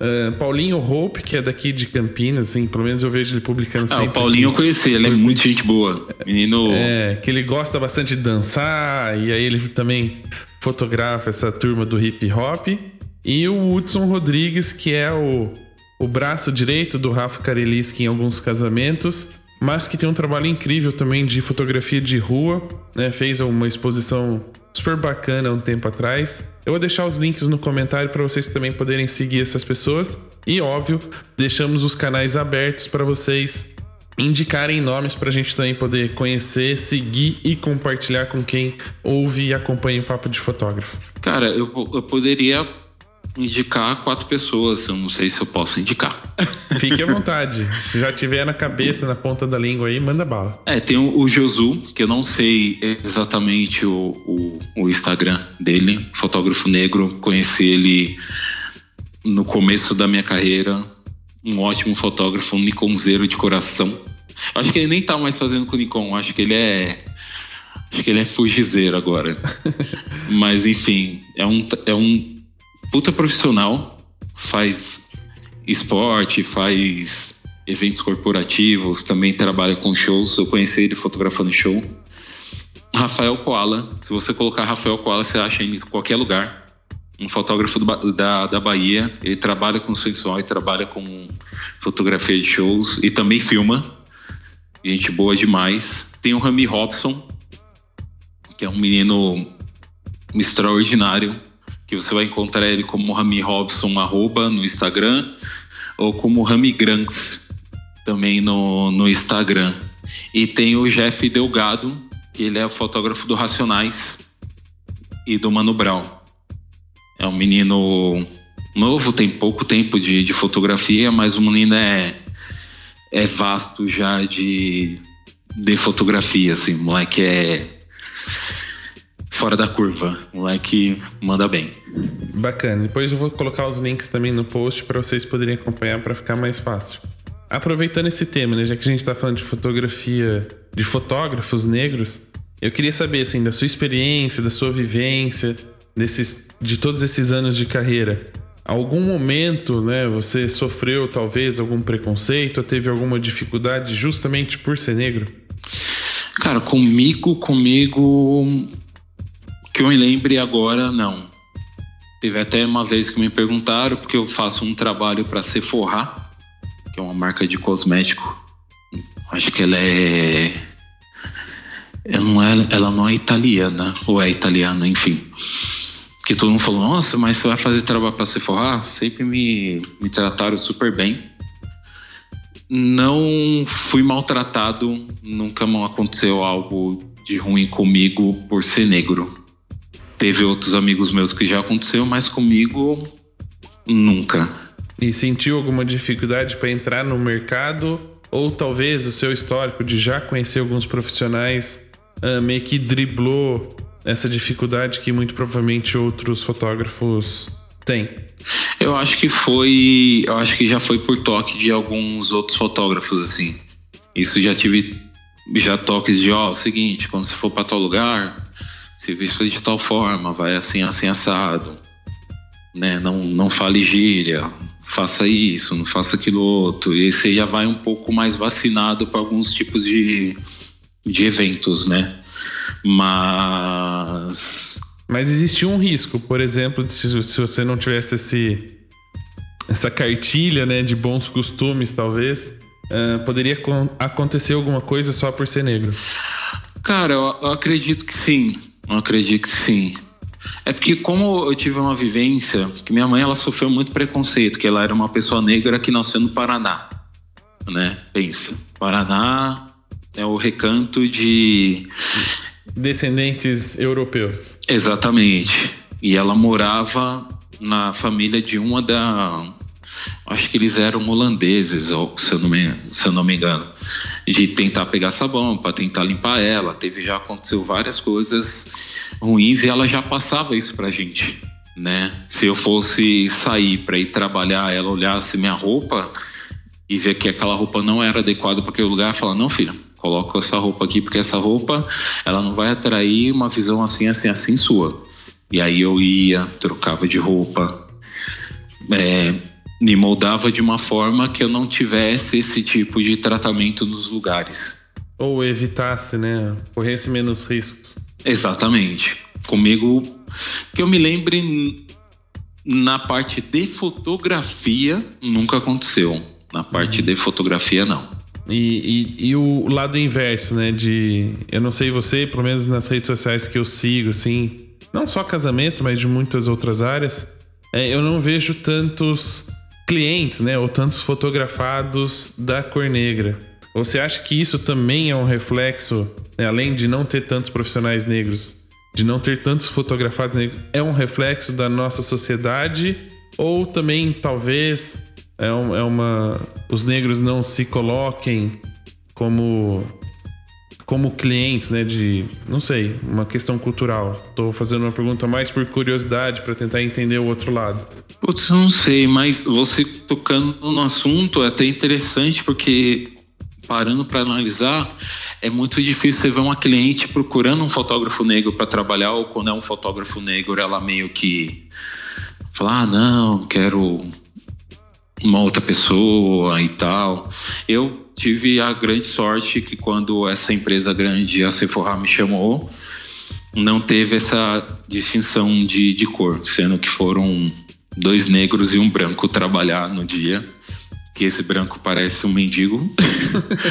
Uh, Paulinho Hope, que é daqui de Campinas, assim, pelo menos eu vejo ele publicando ah, sempre. O Paulinho eu conheci, ele é muito gente boa. Menino. É, que ele gosta bastante de dançar, e aí ele também fotografa essa turma do hip hop. E o Hudson Rodrigues, que é o, o braço direito do Rafa Kareliski em alguns casamentos mas que tem um trabalho incrível também de fotografia de rua, né? Fez uma exposição super bacana um tempo atrás. Eu vou deixar os links no comentário para vocês também poderem seguir essas pessoas. E óbvio, deixamos os canais abertos para vocês indicarem nomes para a gente também poder conhecer, seguir e compartilhar com quem ouve e acompanha o Papo de Fotógrafo. Cara, eu, eu poderia indicar quatro pessoas. Eu não sei se eu posso indicar. Fique à vontade. Se já tiver na cabeça, na ponta da língua aí, manda bala. É, tem o, o Josu, que eu não sei exatamente o, o, o, Instagram dele, fotógrafo negro. Conheci ele no começo da minha carreira. Um ótimo fotógrafo, um Nikonzeiro de coração. Acho que ele nem tá mais fazendo com o Nikon, acho que ele é. Acho que ele é fugizeiro agora. Mas enfim, é um, é um puta profissional, faz esporte, faz eventos corporativos, também trabalha com shows. Eu conheci ele fotografando show. Rafael Koala, se você colocar Rafael Koala, você acha em qualquer lugar. Um fotógrafo do, da, da Bahia, ele trabalha com sensual e trabalha com fotografia de shows e também filma. Gente boa demais. Tem o Rami Robson, que é um menino extraordinário, que você vai encontrar ele como Rami Robson arroba, no Instagram ou como Rami Grants também no, no Instagram. E tem o Jeff Delgado, que ele é fotógrafo do Racionais e do Mano Brown. É um menino novo, tem pouco tempo de, de fotografia, mas o menino é, é vasto já de, de fotografia, assim, o moleque é fora da curva. O moleque manda bem. Bacana. Depois eu vou colocar os links também no post para vocês poderem acompanhar para ficar mais fácil. Aproveitando esse tema, né, já que a gente está falando de fotografia, de fotógrafos negros, eu queria saber assim da sua experiência, da sua vivência, desses, de todos esses anos de carreira. Algum momento, né, você sofreu talvez algum preconceito ou teve alguma dificuldade justamente por ser negro? Cara, comigo, comigo que eu me lembre agora, não. Teve até uma vez que me perguntaram, porque eu faço um trabalho para Sephora, que é uma marca de cosmético. Acho que ela é. Ela não é, ela não é italiana, ou é italiana, enfim. Que todo mundo falou: Nossa, mas você vai fazer trabalho para Sephora? Sempre me, me trataram super bem. Não fui maltratado, nunca aconteceu algo de ruim comigo por ser negro. Teve outros amigos meus que já aconteceu, mas comigo nunca. E sentiu alguma dificuldade para entrar no mercado? Ou talvez o seu histórico de já conhecer alguns profissionais uh, meio que driblou essa dificuldade que muito provavelmente outros fotógrafos têm? Eu acho que foi. Eu acho que já foi por toque de alguns outros fotógrafos, assim. Isso já tive já toques de, ó, oh, é o seguinte, quando você for para tal lugar, se vista de tal forma, vai assim, assim, assado. Né? Não, não fale gíria, faça isso, não faça aquilo outro. E você já vai um pouco mais vacinado para alguns tipos de, de eventos, né? Mas. Mas existia um risco, por exemplo, se, se você não tivesse esse, essa cartilha né, de bons costumes, talvez, uh, poderia acontecer alguma coisa só por ser negro? Cara, eu, eu acredito que sim. Eu acredito que sim. É porque como eu tive uma vivência, que minha mãe ela sofreu muito preconceito, que ela era uma pessoa negra que nasceu no Paraná, né? Pensa, Paraná, é o recanto de descendentes europeus. Exatamente. E ela morava na família de uma da acho que eles eram holandeses, se eu não me, se eu não me engano, de tentar pegar sabão para tentar limpar ela. Teve já aconteceu várias coisas ruins e ela já passava isso pra gente, né? Se eu fosse sair para ir trabalhar, ela olhasse minha roupa e ver que aquela roupa não era adequada para aquele lugar, falar: "Não, filha, coloca essa roupa aqui porque essa roupa ela não vai atrair uma visão assim assim assim sua". E aí eu ia, trocava de roupa, é, me moldava de uma forma que eu não tivesse esse tipo de tratamento nos lugares. Ou evitasse, né? Corresse menos riscos. Exatamente. Comigo, que eu me lembre, na parte de fotografia, nunca aconteceu. Na parte uhum. de fotografia, não. E, e, e, o lado inverso, né? De. Eu não sei você, pelo menos nas redes sociais que eu sigo, assim. Não só casamento, mas de muitas outras áreas. É, eu não vejo tantos clientes, né? Ou tantos fotografados da cor negra. Você acha que isso também é um reflexo, né, além de não ter tantos profissionais negros, de não ter tantos fotografados negros, é um reflexo da nossa sociedade? Ou também, talvez, é, um, é uma. Os negros não se coloquem como como clientes, né, de, não sei, uma questão cultural. Estou fazendo uma pergunta mais por curiosidade para tentar entender o outro lado. Putz, eu não sei, mas você tocando no assunto é até interessante porque parando para analisar, é muito difícil você ver uma cliente procurando um fotógrafo negro para trabalhar ou quando é um fotógrafo negro, ela meio que fala: "Ah, não, quero uma outra pessoa e tal". Eu tive a grande sorte que quando essa empresa grande, a Sephora, me chamou, não teve essa distinção de, de cor, sendo que foram dois negros e um branco trabalhar no dia, que esse branco parece um mendigo,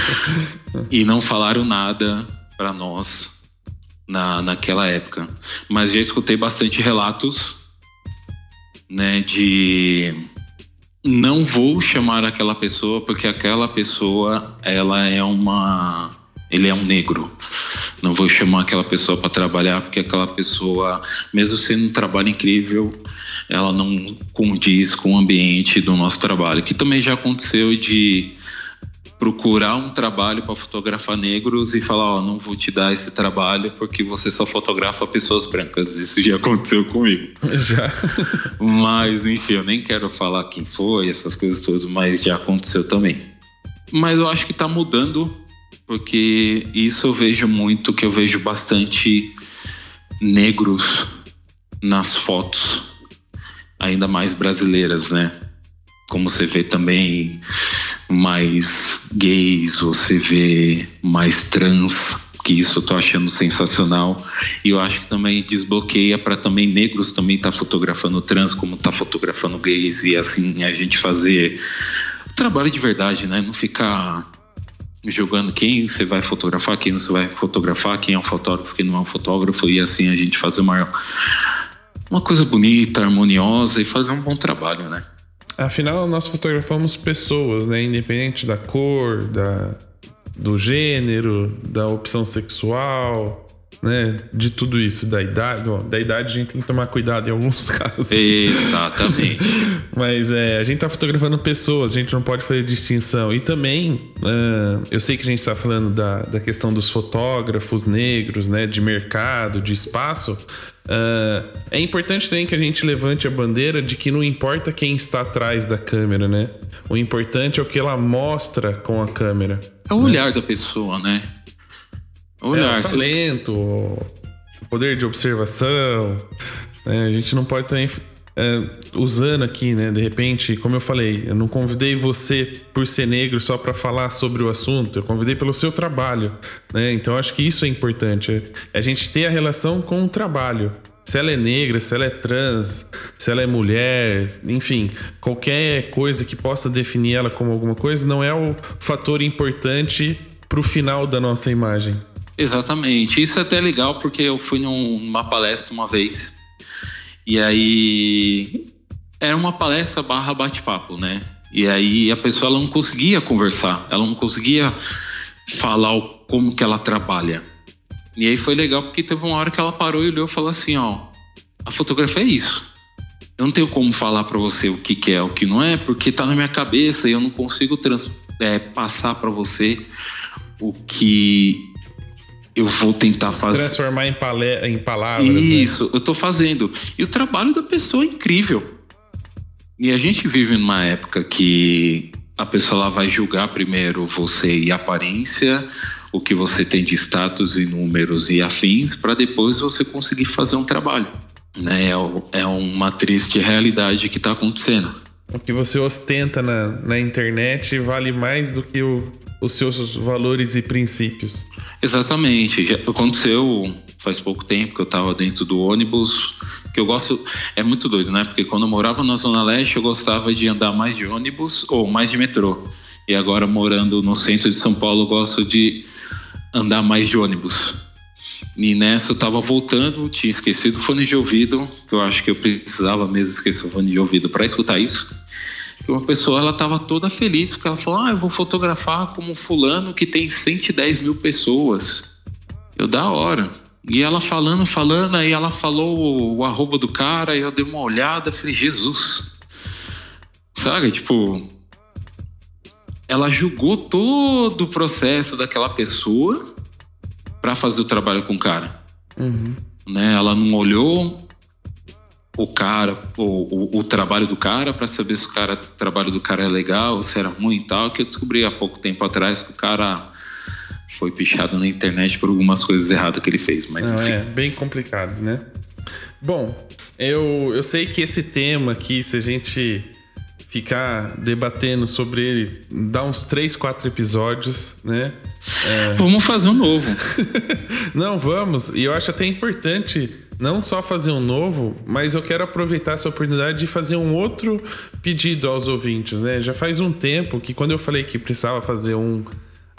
e não falaram nada para nós na, naquela época. Mas já escutei bastante relatos né, de não vou chamar aquela pessoa porque aquela pessoa ela é uma ele é um negro. Não vou chamar aquela pessoa para trabalhar porque aquela pessoa, mesmo sendo um trabalho incrível, ela não condiz com o ambiente do nosso trabalho. Que também já aconteceu de procurar um trabalho para fotografar negros e falar, ó, oh, não vou te dar esse trabalho porque você só fotografa pessoas brancas. Isso já aconteceu comigo. Já. mas, enfim, eu nem quero falar quem foi, essas coisas todas, mas já aconteceu também. Mas eu acho que está mudando, porque isso eu vejo muito, que eu vejo bastante negros nas fotos, ainda mais brasileiras, né? Como você vê também mais gays, você vê mais trans, que isso eu tô achando sensacional. E eu acho que também desbloqueia para também negros também tá fotografando trans, como tá fotografando gays, e assim a gente fazer trabalho de verdade, né? Não ficar jogando quem você vai fotografar, quem você vai fotografar, quem é um fotógrafo, quem não é um fotógrafo, e assim a gente fazer uma, uma coisa bonita, harmoniosa e fazer um bom trabalho, né? Afinal, nós fotografamos pessoas, né? Independente da cor, da, do gênero, da opção sexual, né? De tudo isso, da idade. Da idade a gente tem que tomar cuidado em alguns casos. Exatamente. Mas é, a gente tá fotografando pessoas, a gente não pode fazer distinção. E também, uh, eu sei que a gente tá falando da, da questão dos fotógrafos negros, né? De mercado, de espaço. Uh, é importante também que a gente levante a bandeira de que não importa quem está atrás da câmera, né? O importante é o que ela mostra com a câmera. É o né? olhar da pessoa, né? O olhar. É, o talento, o poder de observação. Né? A gente não pode também é, usando aqui, né? De repente, como eu falei, eu não convidei você por ser negro só para falar sobre o assunto, eu convidei pelo seu trabalho, né? Então acho que isso é importante, é a gente ter a relação com o trabalho. Se ela é negra, se ela é trans, se ela é mulher, enfim, qualquer coisa que possa definir ela como alguma coisa não é o fator importante para o final da nossa imagem. Exatamente. Isso é até legal porque eu fui numa palestra uma vez e aí era uma palestra barra bate-papo, né? E aí a pessoa ela não conseguia conversar, ela não conseguia falar o, como que ela trabalha. E aí foi legal porque teve uma hora que ela parou e olhou e falou assim, ó, a fotografia é isso. Eu não tenho como falar para você o que, que é, o que não é, porque tá na minha cabeça e eu não consigo trans, é, passar para você o que eu vou tentar fazer. Transformar em, palé em palavras. Né? Isso, né? eu tô fazendo. E o trabalho da pessoa é incrível. E a gente vive numa época que a pessoa lá vai julgar primeiro você e aparência, o que você tem de status e números e afins, para depois você conseguir fazer um trabalho. Né? É, é uma triste realidade que está acontecendo. O que você ostenta na, na internet vale mais do que o, os seus valores e princípios. Exatamente. Já aconteceu faz pouco tempo que eu estava dentro do ônibus, que eu gosto. É muito doido, né? Porque quando eu morava na Zona Leste, eu gostava de andar mais de ônibus ou mais de metrô. E agora, morando no centro de São Paulo, eu gosto de andar mais de ônibus. E nessa eu tava voltando, tinha esquecido o fone de ouvido, que eu acho que eu precisava mesmo esquecer o fone de ouvido para escutar isso. E uma pessoa, ela tava toda feliz, porque ela falou: Ah, eu vou fotografar como fulano que tem 110 mil pessoas. Eu, da hora. E ela falando, falando, aí ela falou o, o arroba do cara, e eu dei uma olhada, falei: Jesus. Sabe, tipo, ela julgou todo o processo daquela pessoa para fazer o trabalho com o cara. Uhum. Né? Ela não olhou o cara, o, o, o trabalho do cara para saber se o, cara, o trabalho do cara é legal, se era ruim e tal, que eu descobri há pouco tempo atrás que o cara foi pichado na internet por algumas coisas erradas que ele fez, mas não, enfim. É bem complicado, né? Bom, eu, eu sei que esse tema aqui, se a gente ficar debatendo sobre ele, dá uns 3, 4 episódios, né? É... Vamos fazer um novo. Não, vamos. E eu acho até importante não só fazer um novo, mas eu quero aproveitar essa oportunidade de fazer um outro pedido aos ouvintes, né? Já faz um tempo que quando eu falei que precisava fazer um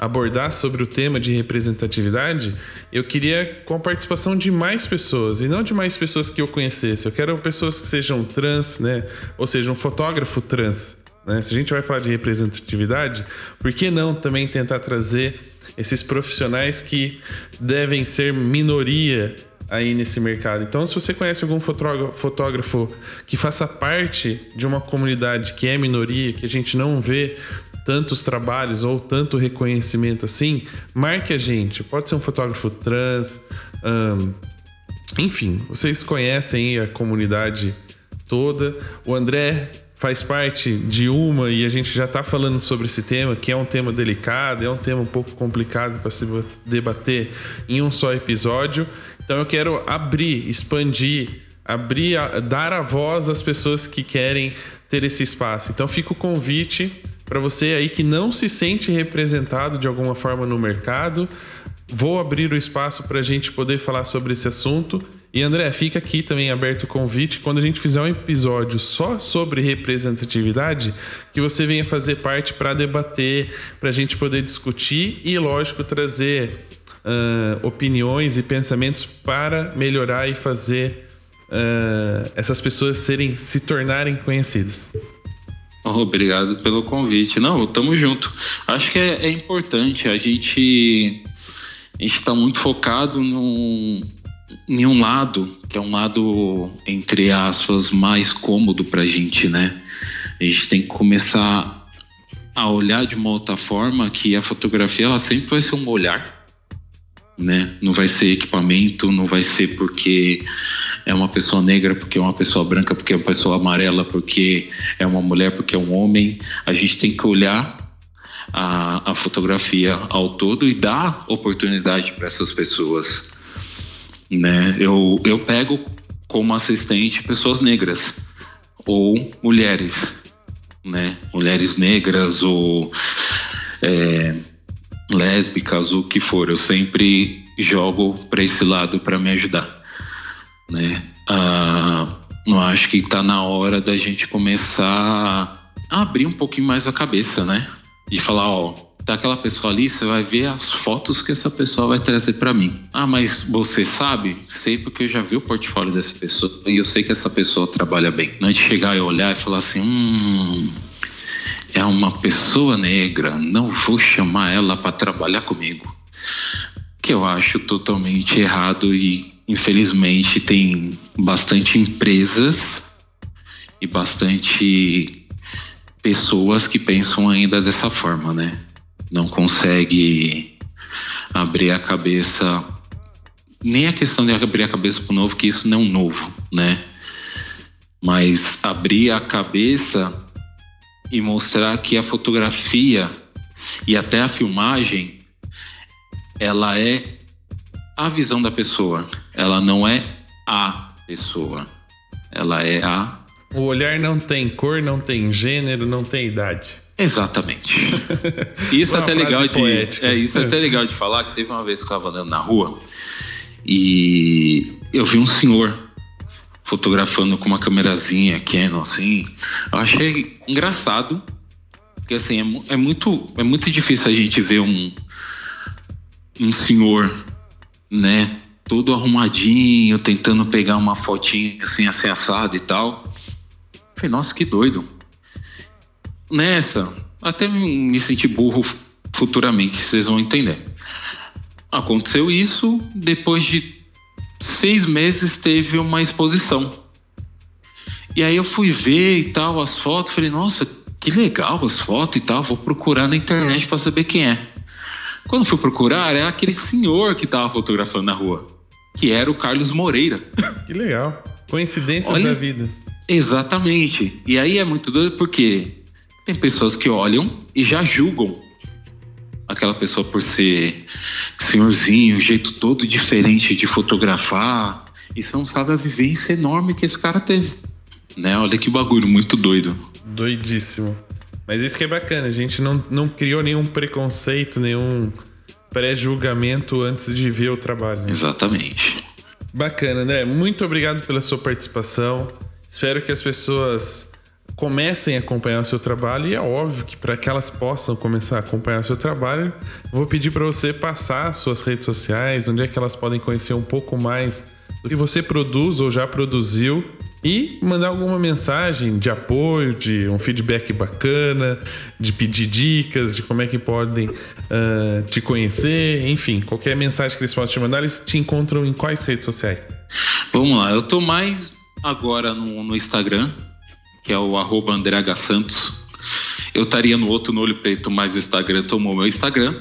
abordar sobre o tema de representatividade, eu queria com a participação de mais pessoas e não de mais pessoas que eu conhecesse. Eu quero pessoas que sejam trans, né? Ou seja, um fotógrafo trans. Né? Se a gente vai falar de representatividade, por que não também tentar trazer esses profissionais que devem ser minoria aí nesse mercado? Então, se você conhece algum fotógrafo que faça parte de uma comunidade que é minoria, que a gente não vê tantos trabalhos ou tanto reconhecimento assim, marque a gente. Pode ser um fotógrafo trans, enfim, vocês conhecem a comunidade toda. O André faz parte de uma e a gente já está falando sobre esse tema, que é um tema delicado, é um tema um pouco complicado para se debater em um só episódio. Então eu quero abrir, expandir, abrir, dar a voz às pessoas que querem ter esse espaço. Então fica o convite para você aí que não se sente representado de alguma forma no mercado. Vou abrir o espaço para a gente poder falar sobre esse assunto. E André, fica aqui também aberto o convite quando a gente fizer um episódio só sobre representatividade, que você venha fazer parte para debater, para a gente poder discutir e, lógico, trazer uh, opiniões e pensamentos para melhorar e fazer uh, essas pessoas serem se tornarem conhecidas. Obrigado pelo convite. Não, tamo junto. Acho que é, é importante. A gente está muito focado num, em um lado, que é um lado, entre aspas, mais cômodo para a gente, né? A gente tem que começar a olhar de uma outra forma que a fotografia ela sempre vai ser um olhar né? Não vai ser equipamento, não vai ser porque é uma pessoa negra, porque é uma pessoa branca, porque é uma pessoa amarela, porque é uma mulher, porque é um homem. A gente tem que olhar a, a fotografia ao todo e dar oportunidade para essas pessoas, né? Eu, eu pego como assistente pessoas negras ou mulheres, né? Mulheres negras ou é, lésbicas, o que for, eu sempre jogo para esse lado para me ajudar, né? Ah, não acho que está na hora da gente começar a abrir um pouquinho mais a cabeça, né? E falar, ó, tá aquela pessoa ali, você vai ver as fotos que essa pessoa vai trazer para mim. Ah, mas você sabe? Sei porque eu já vi o portfólio dessa pessoa e eu sei que essa pessoa trabalha bem. Não é de chegar e olhar e falar assim, hum, é uma pessoa negra, não vou chamar ela para trabalhar comigo. Que eu acho totalmente errado e infelizmente tem bastante empresas e bastante pessoas que pensam ainda dessa forma, né? Não consegue abrir a cabeça nem a questão de abrir a cabeça para o novo, que isso não é um novo, né? Mas abrir a cabeça e mostrar que a fotografia e até a filmagem ela é a visão da pessoa, ela não é a pessoa, ela é a. O olhar não tem cor, não tem gênero, não tem idade. Exatamente. Isso é até legal de é isso é até legal de falar que teve uma vez que eu estava andando na rua e eu vi um senhor fotografando com uma câmerazinha Canon assim. Eu achei engraçado, porque assim, é, é, muito, é muito difícil a gente ver um, um senhor, né, todo arrumadinho, tentando pegar uma fotinha assim, assim e tal. Falei, nossa, que doido. Nessa, até me senti burro futuramente, vocês vão entender. Aconteceu isso, depois de seis meses teve uma exposição. E aí eu fui ver e tal as fotos, falei, nossa, que legal as fotos e tal, vou procurar na internet para saber quem é. Quando fui procurar, era aquele senhor que estava fotografando na rua, que era o Carlos Moreira. Que legal. Coincidência da vida. Exatamente. E aí é muito doido porque tem pessoas que olham e já julgam aquela pessoa por ser senhorzinho, jeito todo diferente de fotografar. E você não sabe a vivência enorme que esse cara teve. Né? Olha que bagulho muito doido. Doidíssimo. Mas isso que é bacana, a gente não, não criou nenhum preconceito, nenhum pré-julgamento antes de ver o trabalho. Né? Exatamente. Bacana, André. Muito obrigado pela sua participação. Espero que as pessoas comecem a acompanhar o seu trabalho e é óbvio que para que elas possam começar a acompanhar o seu trabalho, vou pedir para você passar as suas redes sociais, onde é que elas podem conhecer um pouco mais que você produz ou já produziu e mandar alguma mensagem de apoio, de um feedback bacana, de pedir dicas, de como é que podem uh, te conhecer, enfim, qualquer mensagem que eles possam te mandar, eles te encontram em quais redes sociais? Vamos lá, eu tô mais agora no, no Instagram, que é o arroba. Santos. Eu estaria no outro no olho preto, mas o Instagram tomou meu Instagram.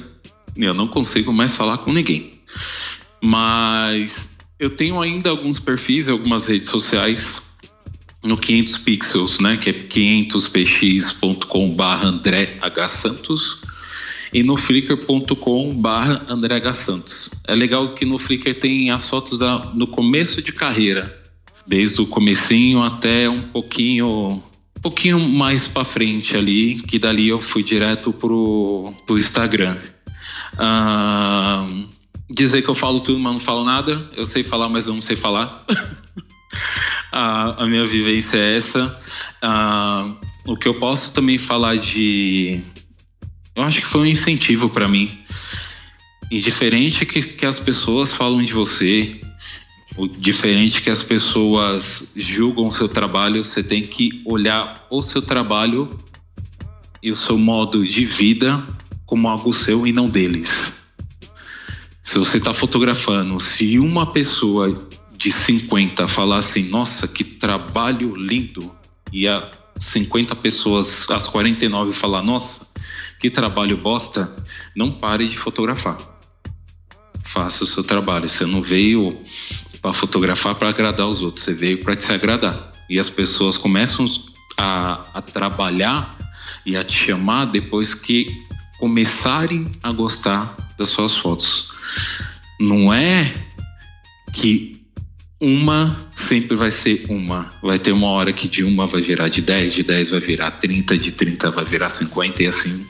Eu não consigo mais falar com ninguém. Mas eu tenho ainda alguns perfis, algumas redes sociais no 500 pixels, né, que é 500px.com barra André H. Santos e no flickr.com barra André H. Santos. É legal que no Flickr tem as fotos da, no começo de carreira, desde o comecinho até um pouquinho um pouquinho mais para frente ali, que dali eu fui direto pro, pro Instagram. Ah, dizer que eu falo tudo, mas não falo nada. Eu sei falar, mas eu não sei falar. a, a, minha vivência é essa. Ah, o que eu posso também falar de. Eu acho que foi um incentivo para mim. E diferente que, que as pessoas falam de você, o diferente que as pessoas julgam o seu trabalho, você tem que olhar o seu trabalho e o seu modo de vida como algo seu e não deles. Se você está fotografando, se uma pessoa de 50 falar assim, nossa, que trabalho lindo, e a 50 pessoas, as 49 falar, nossa, que trabalho bosta, não pare de fotografar. Faça o seu trabalho. Você não veio para fotografar para agradar os outros, você veio para se agradar. E as pessoas começam a, a trabalhar e a te chamar depois que começarem a gostar das suas fotos. Não é que uma sempre vai ser uma. Vai ter uma hora que de uma vai virar de 10, de 10 vai virar 30, de 30 vai virar 50 e assim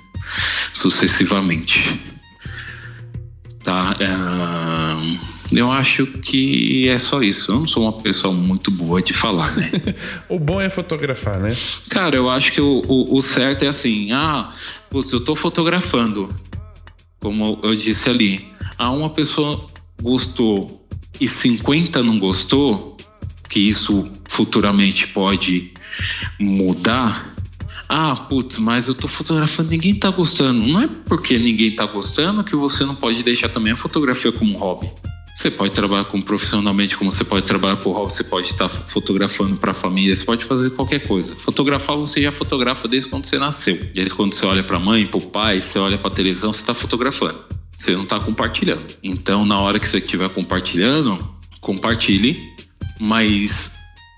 sucessivamente. Tá? É eu acho que é só isso. Eu não sou uma pessoa muito boa de falar, né? o bom é fotografar, né? Cara, eu acho que o, o, o certo é assim: ah, putz, eu tô fotografando, como eu disse ali. Ah, uma pessoa gostou e 50 não gostou, que isso futuramente pode mudar. Ah, putz, mas eu tô fotografando, ninguém tá gostando. Não é porque ninguém tá gostando que você não pode deixar também a fotografia como hobby. Você pode trabalhar como profissionalmente, como você pode trabalhar por hobby, você pode estar fotografando para a família, você pode fazer qualquer coisa. Fotografar você já fotografa desde quando você nasceu. Desde quando você olha para a mãe, para o pai, você olha para a televisão, você está fotografando. Você não está compartilhando. Então, na hora que você estiver compartilhando, compartilhe, mas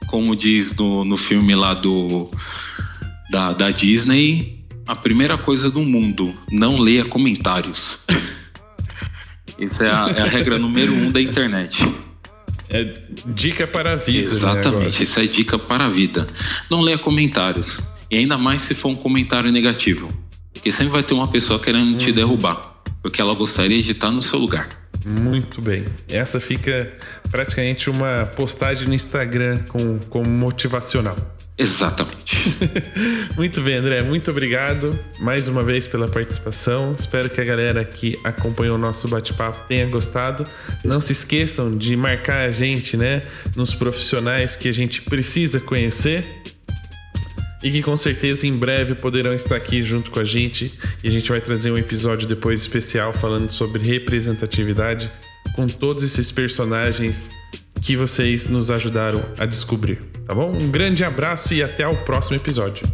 como diz no, no filme lá do da, da Disney, a primeira coisa do mundo, não leia comentários. Essa é a, é a regra número um da internet. É dica para a vida. Né, Exatamente, né, isso é dica para a vida. Não leia comentários. E ainda mais se for um comentário negativo. Porque sempre vai ter uma pessoa querendo hum. te derrubar. Porque ela gostaria de estar no seu lugar. Muito bem. Essa fica praticamente uma postagem no Instagram com, com motivacional. Exatamente. muito bem, André. Muito obrigado mais uma vez pela participação. Espero que a galera que acompanhou o nosso bate-papo tenha gostado. Não se esqueçam de marcar a gente, né, nos profissionais que a gente precisa conhecer e que com certeza em breve poderão estar aqui junto com a gente. E a gente vai trazer um episódio depois especial falando sobre representatividade com todos esses personagens que vocês nos ajudaram a descobrir, tá bom? Um grande abraço e até o próximo episódio.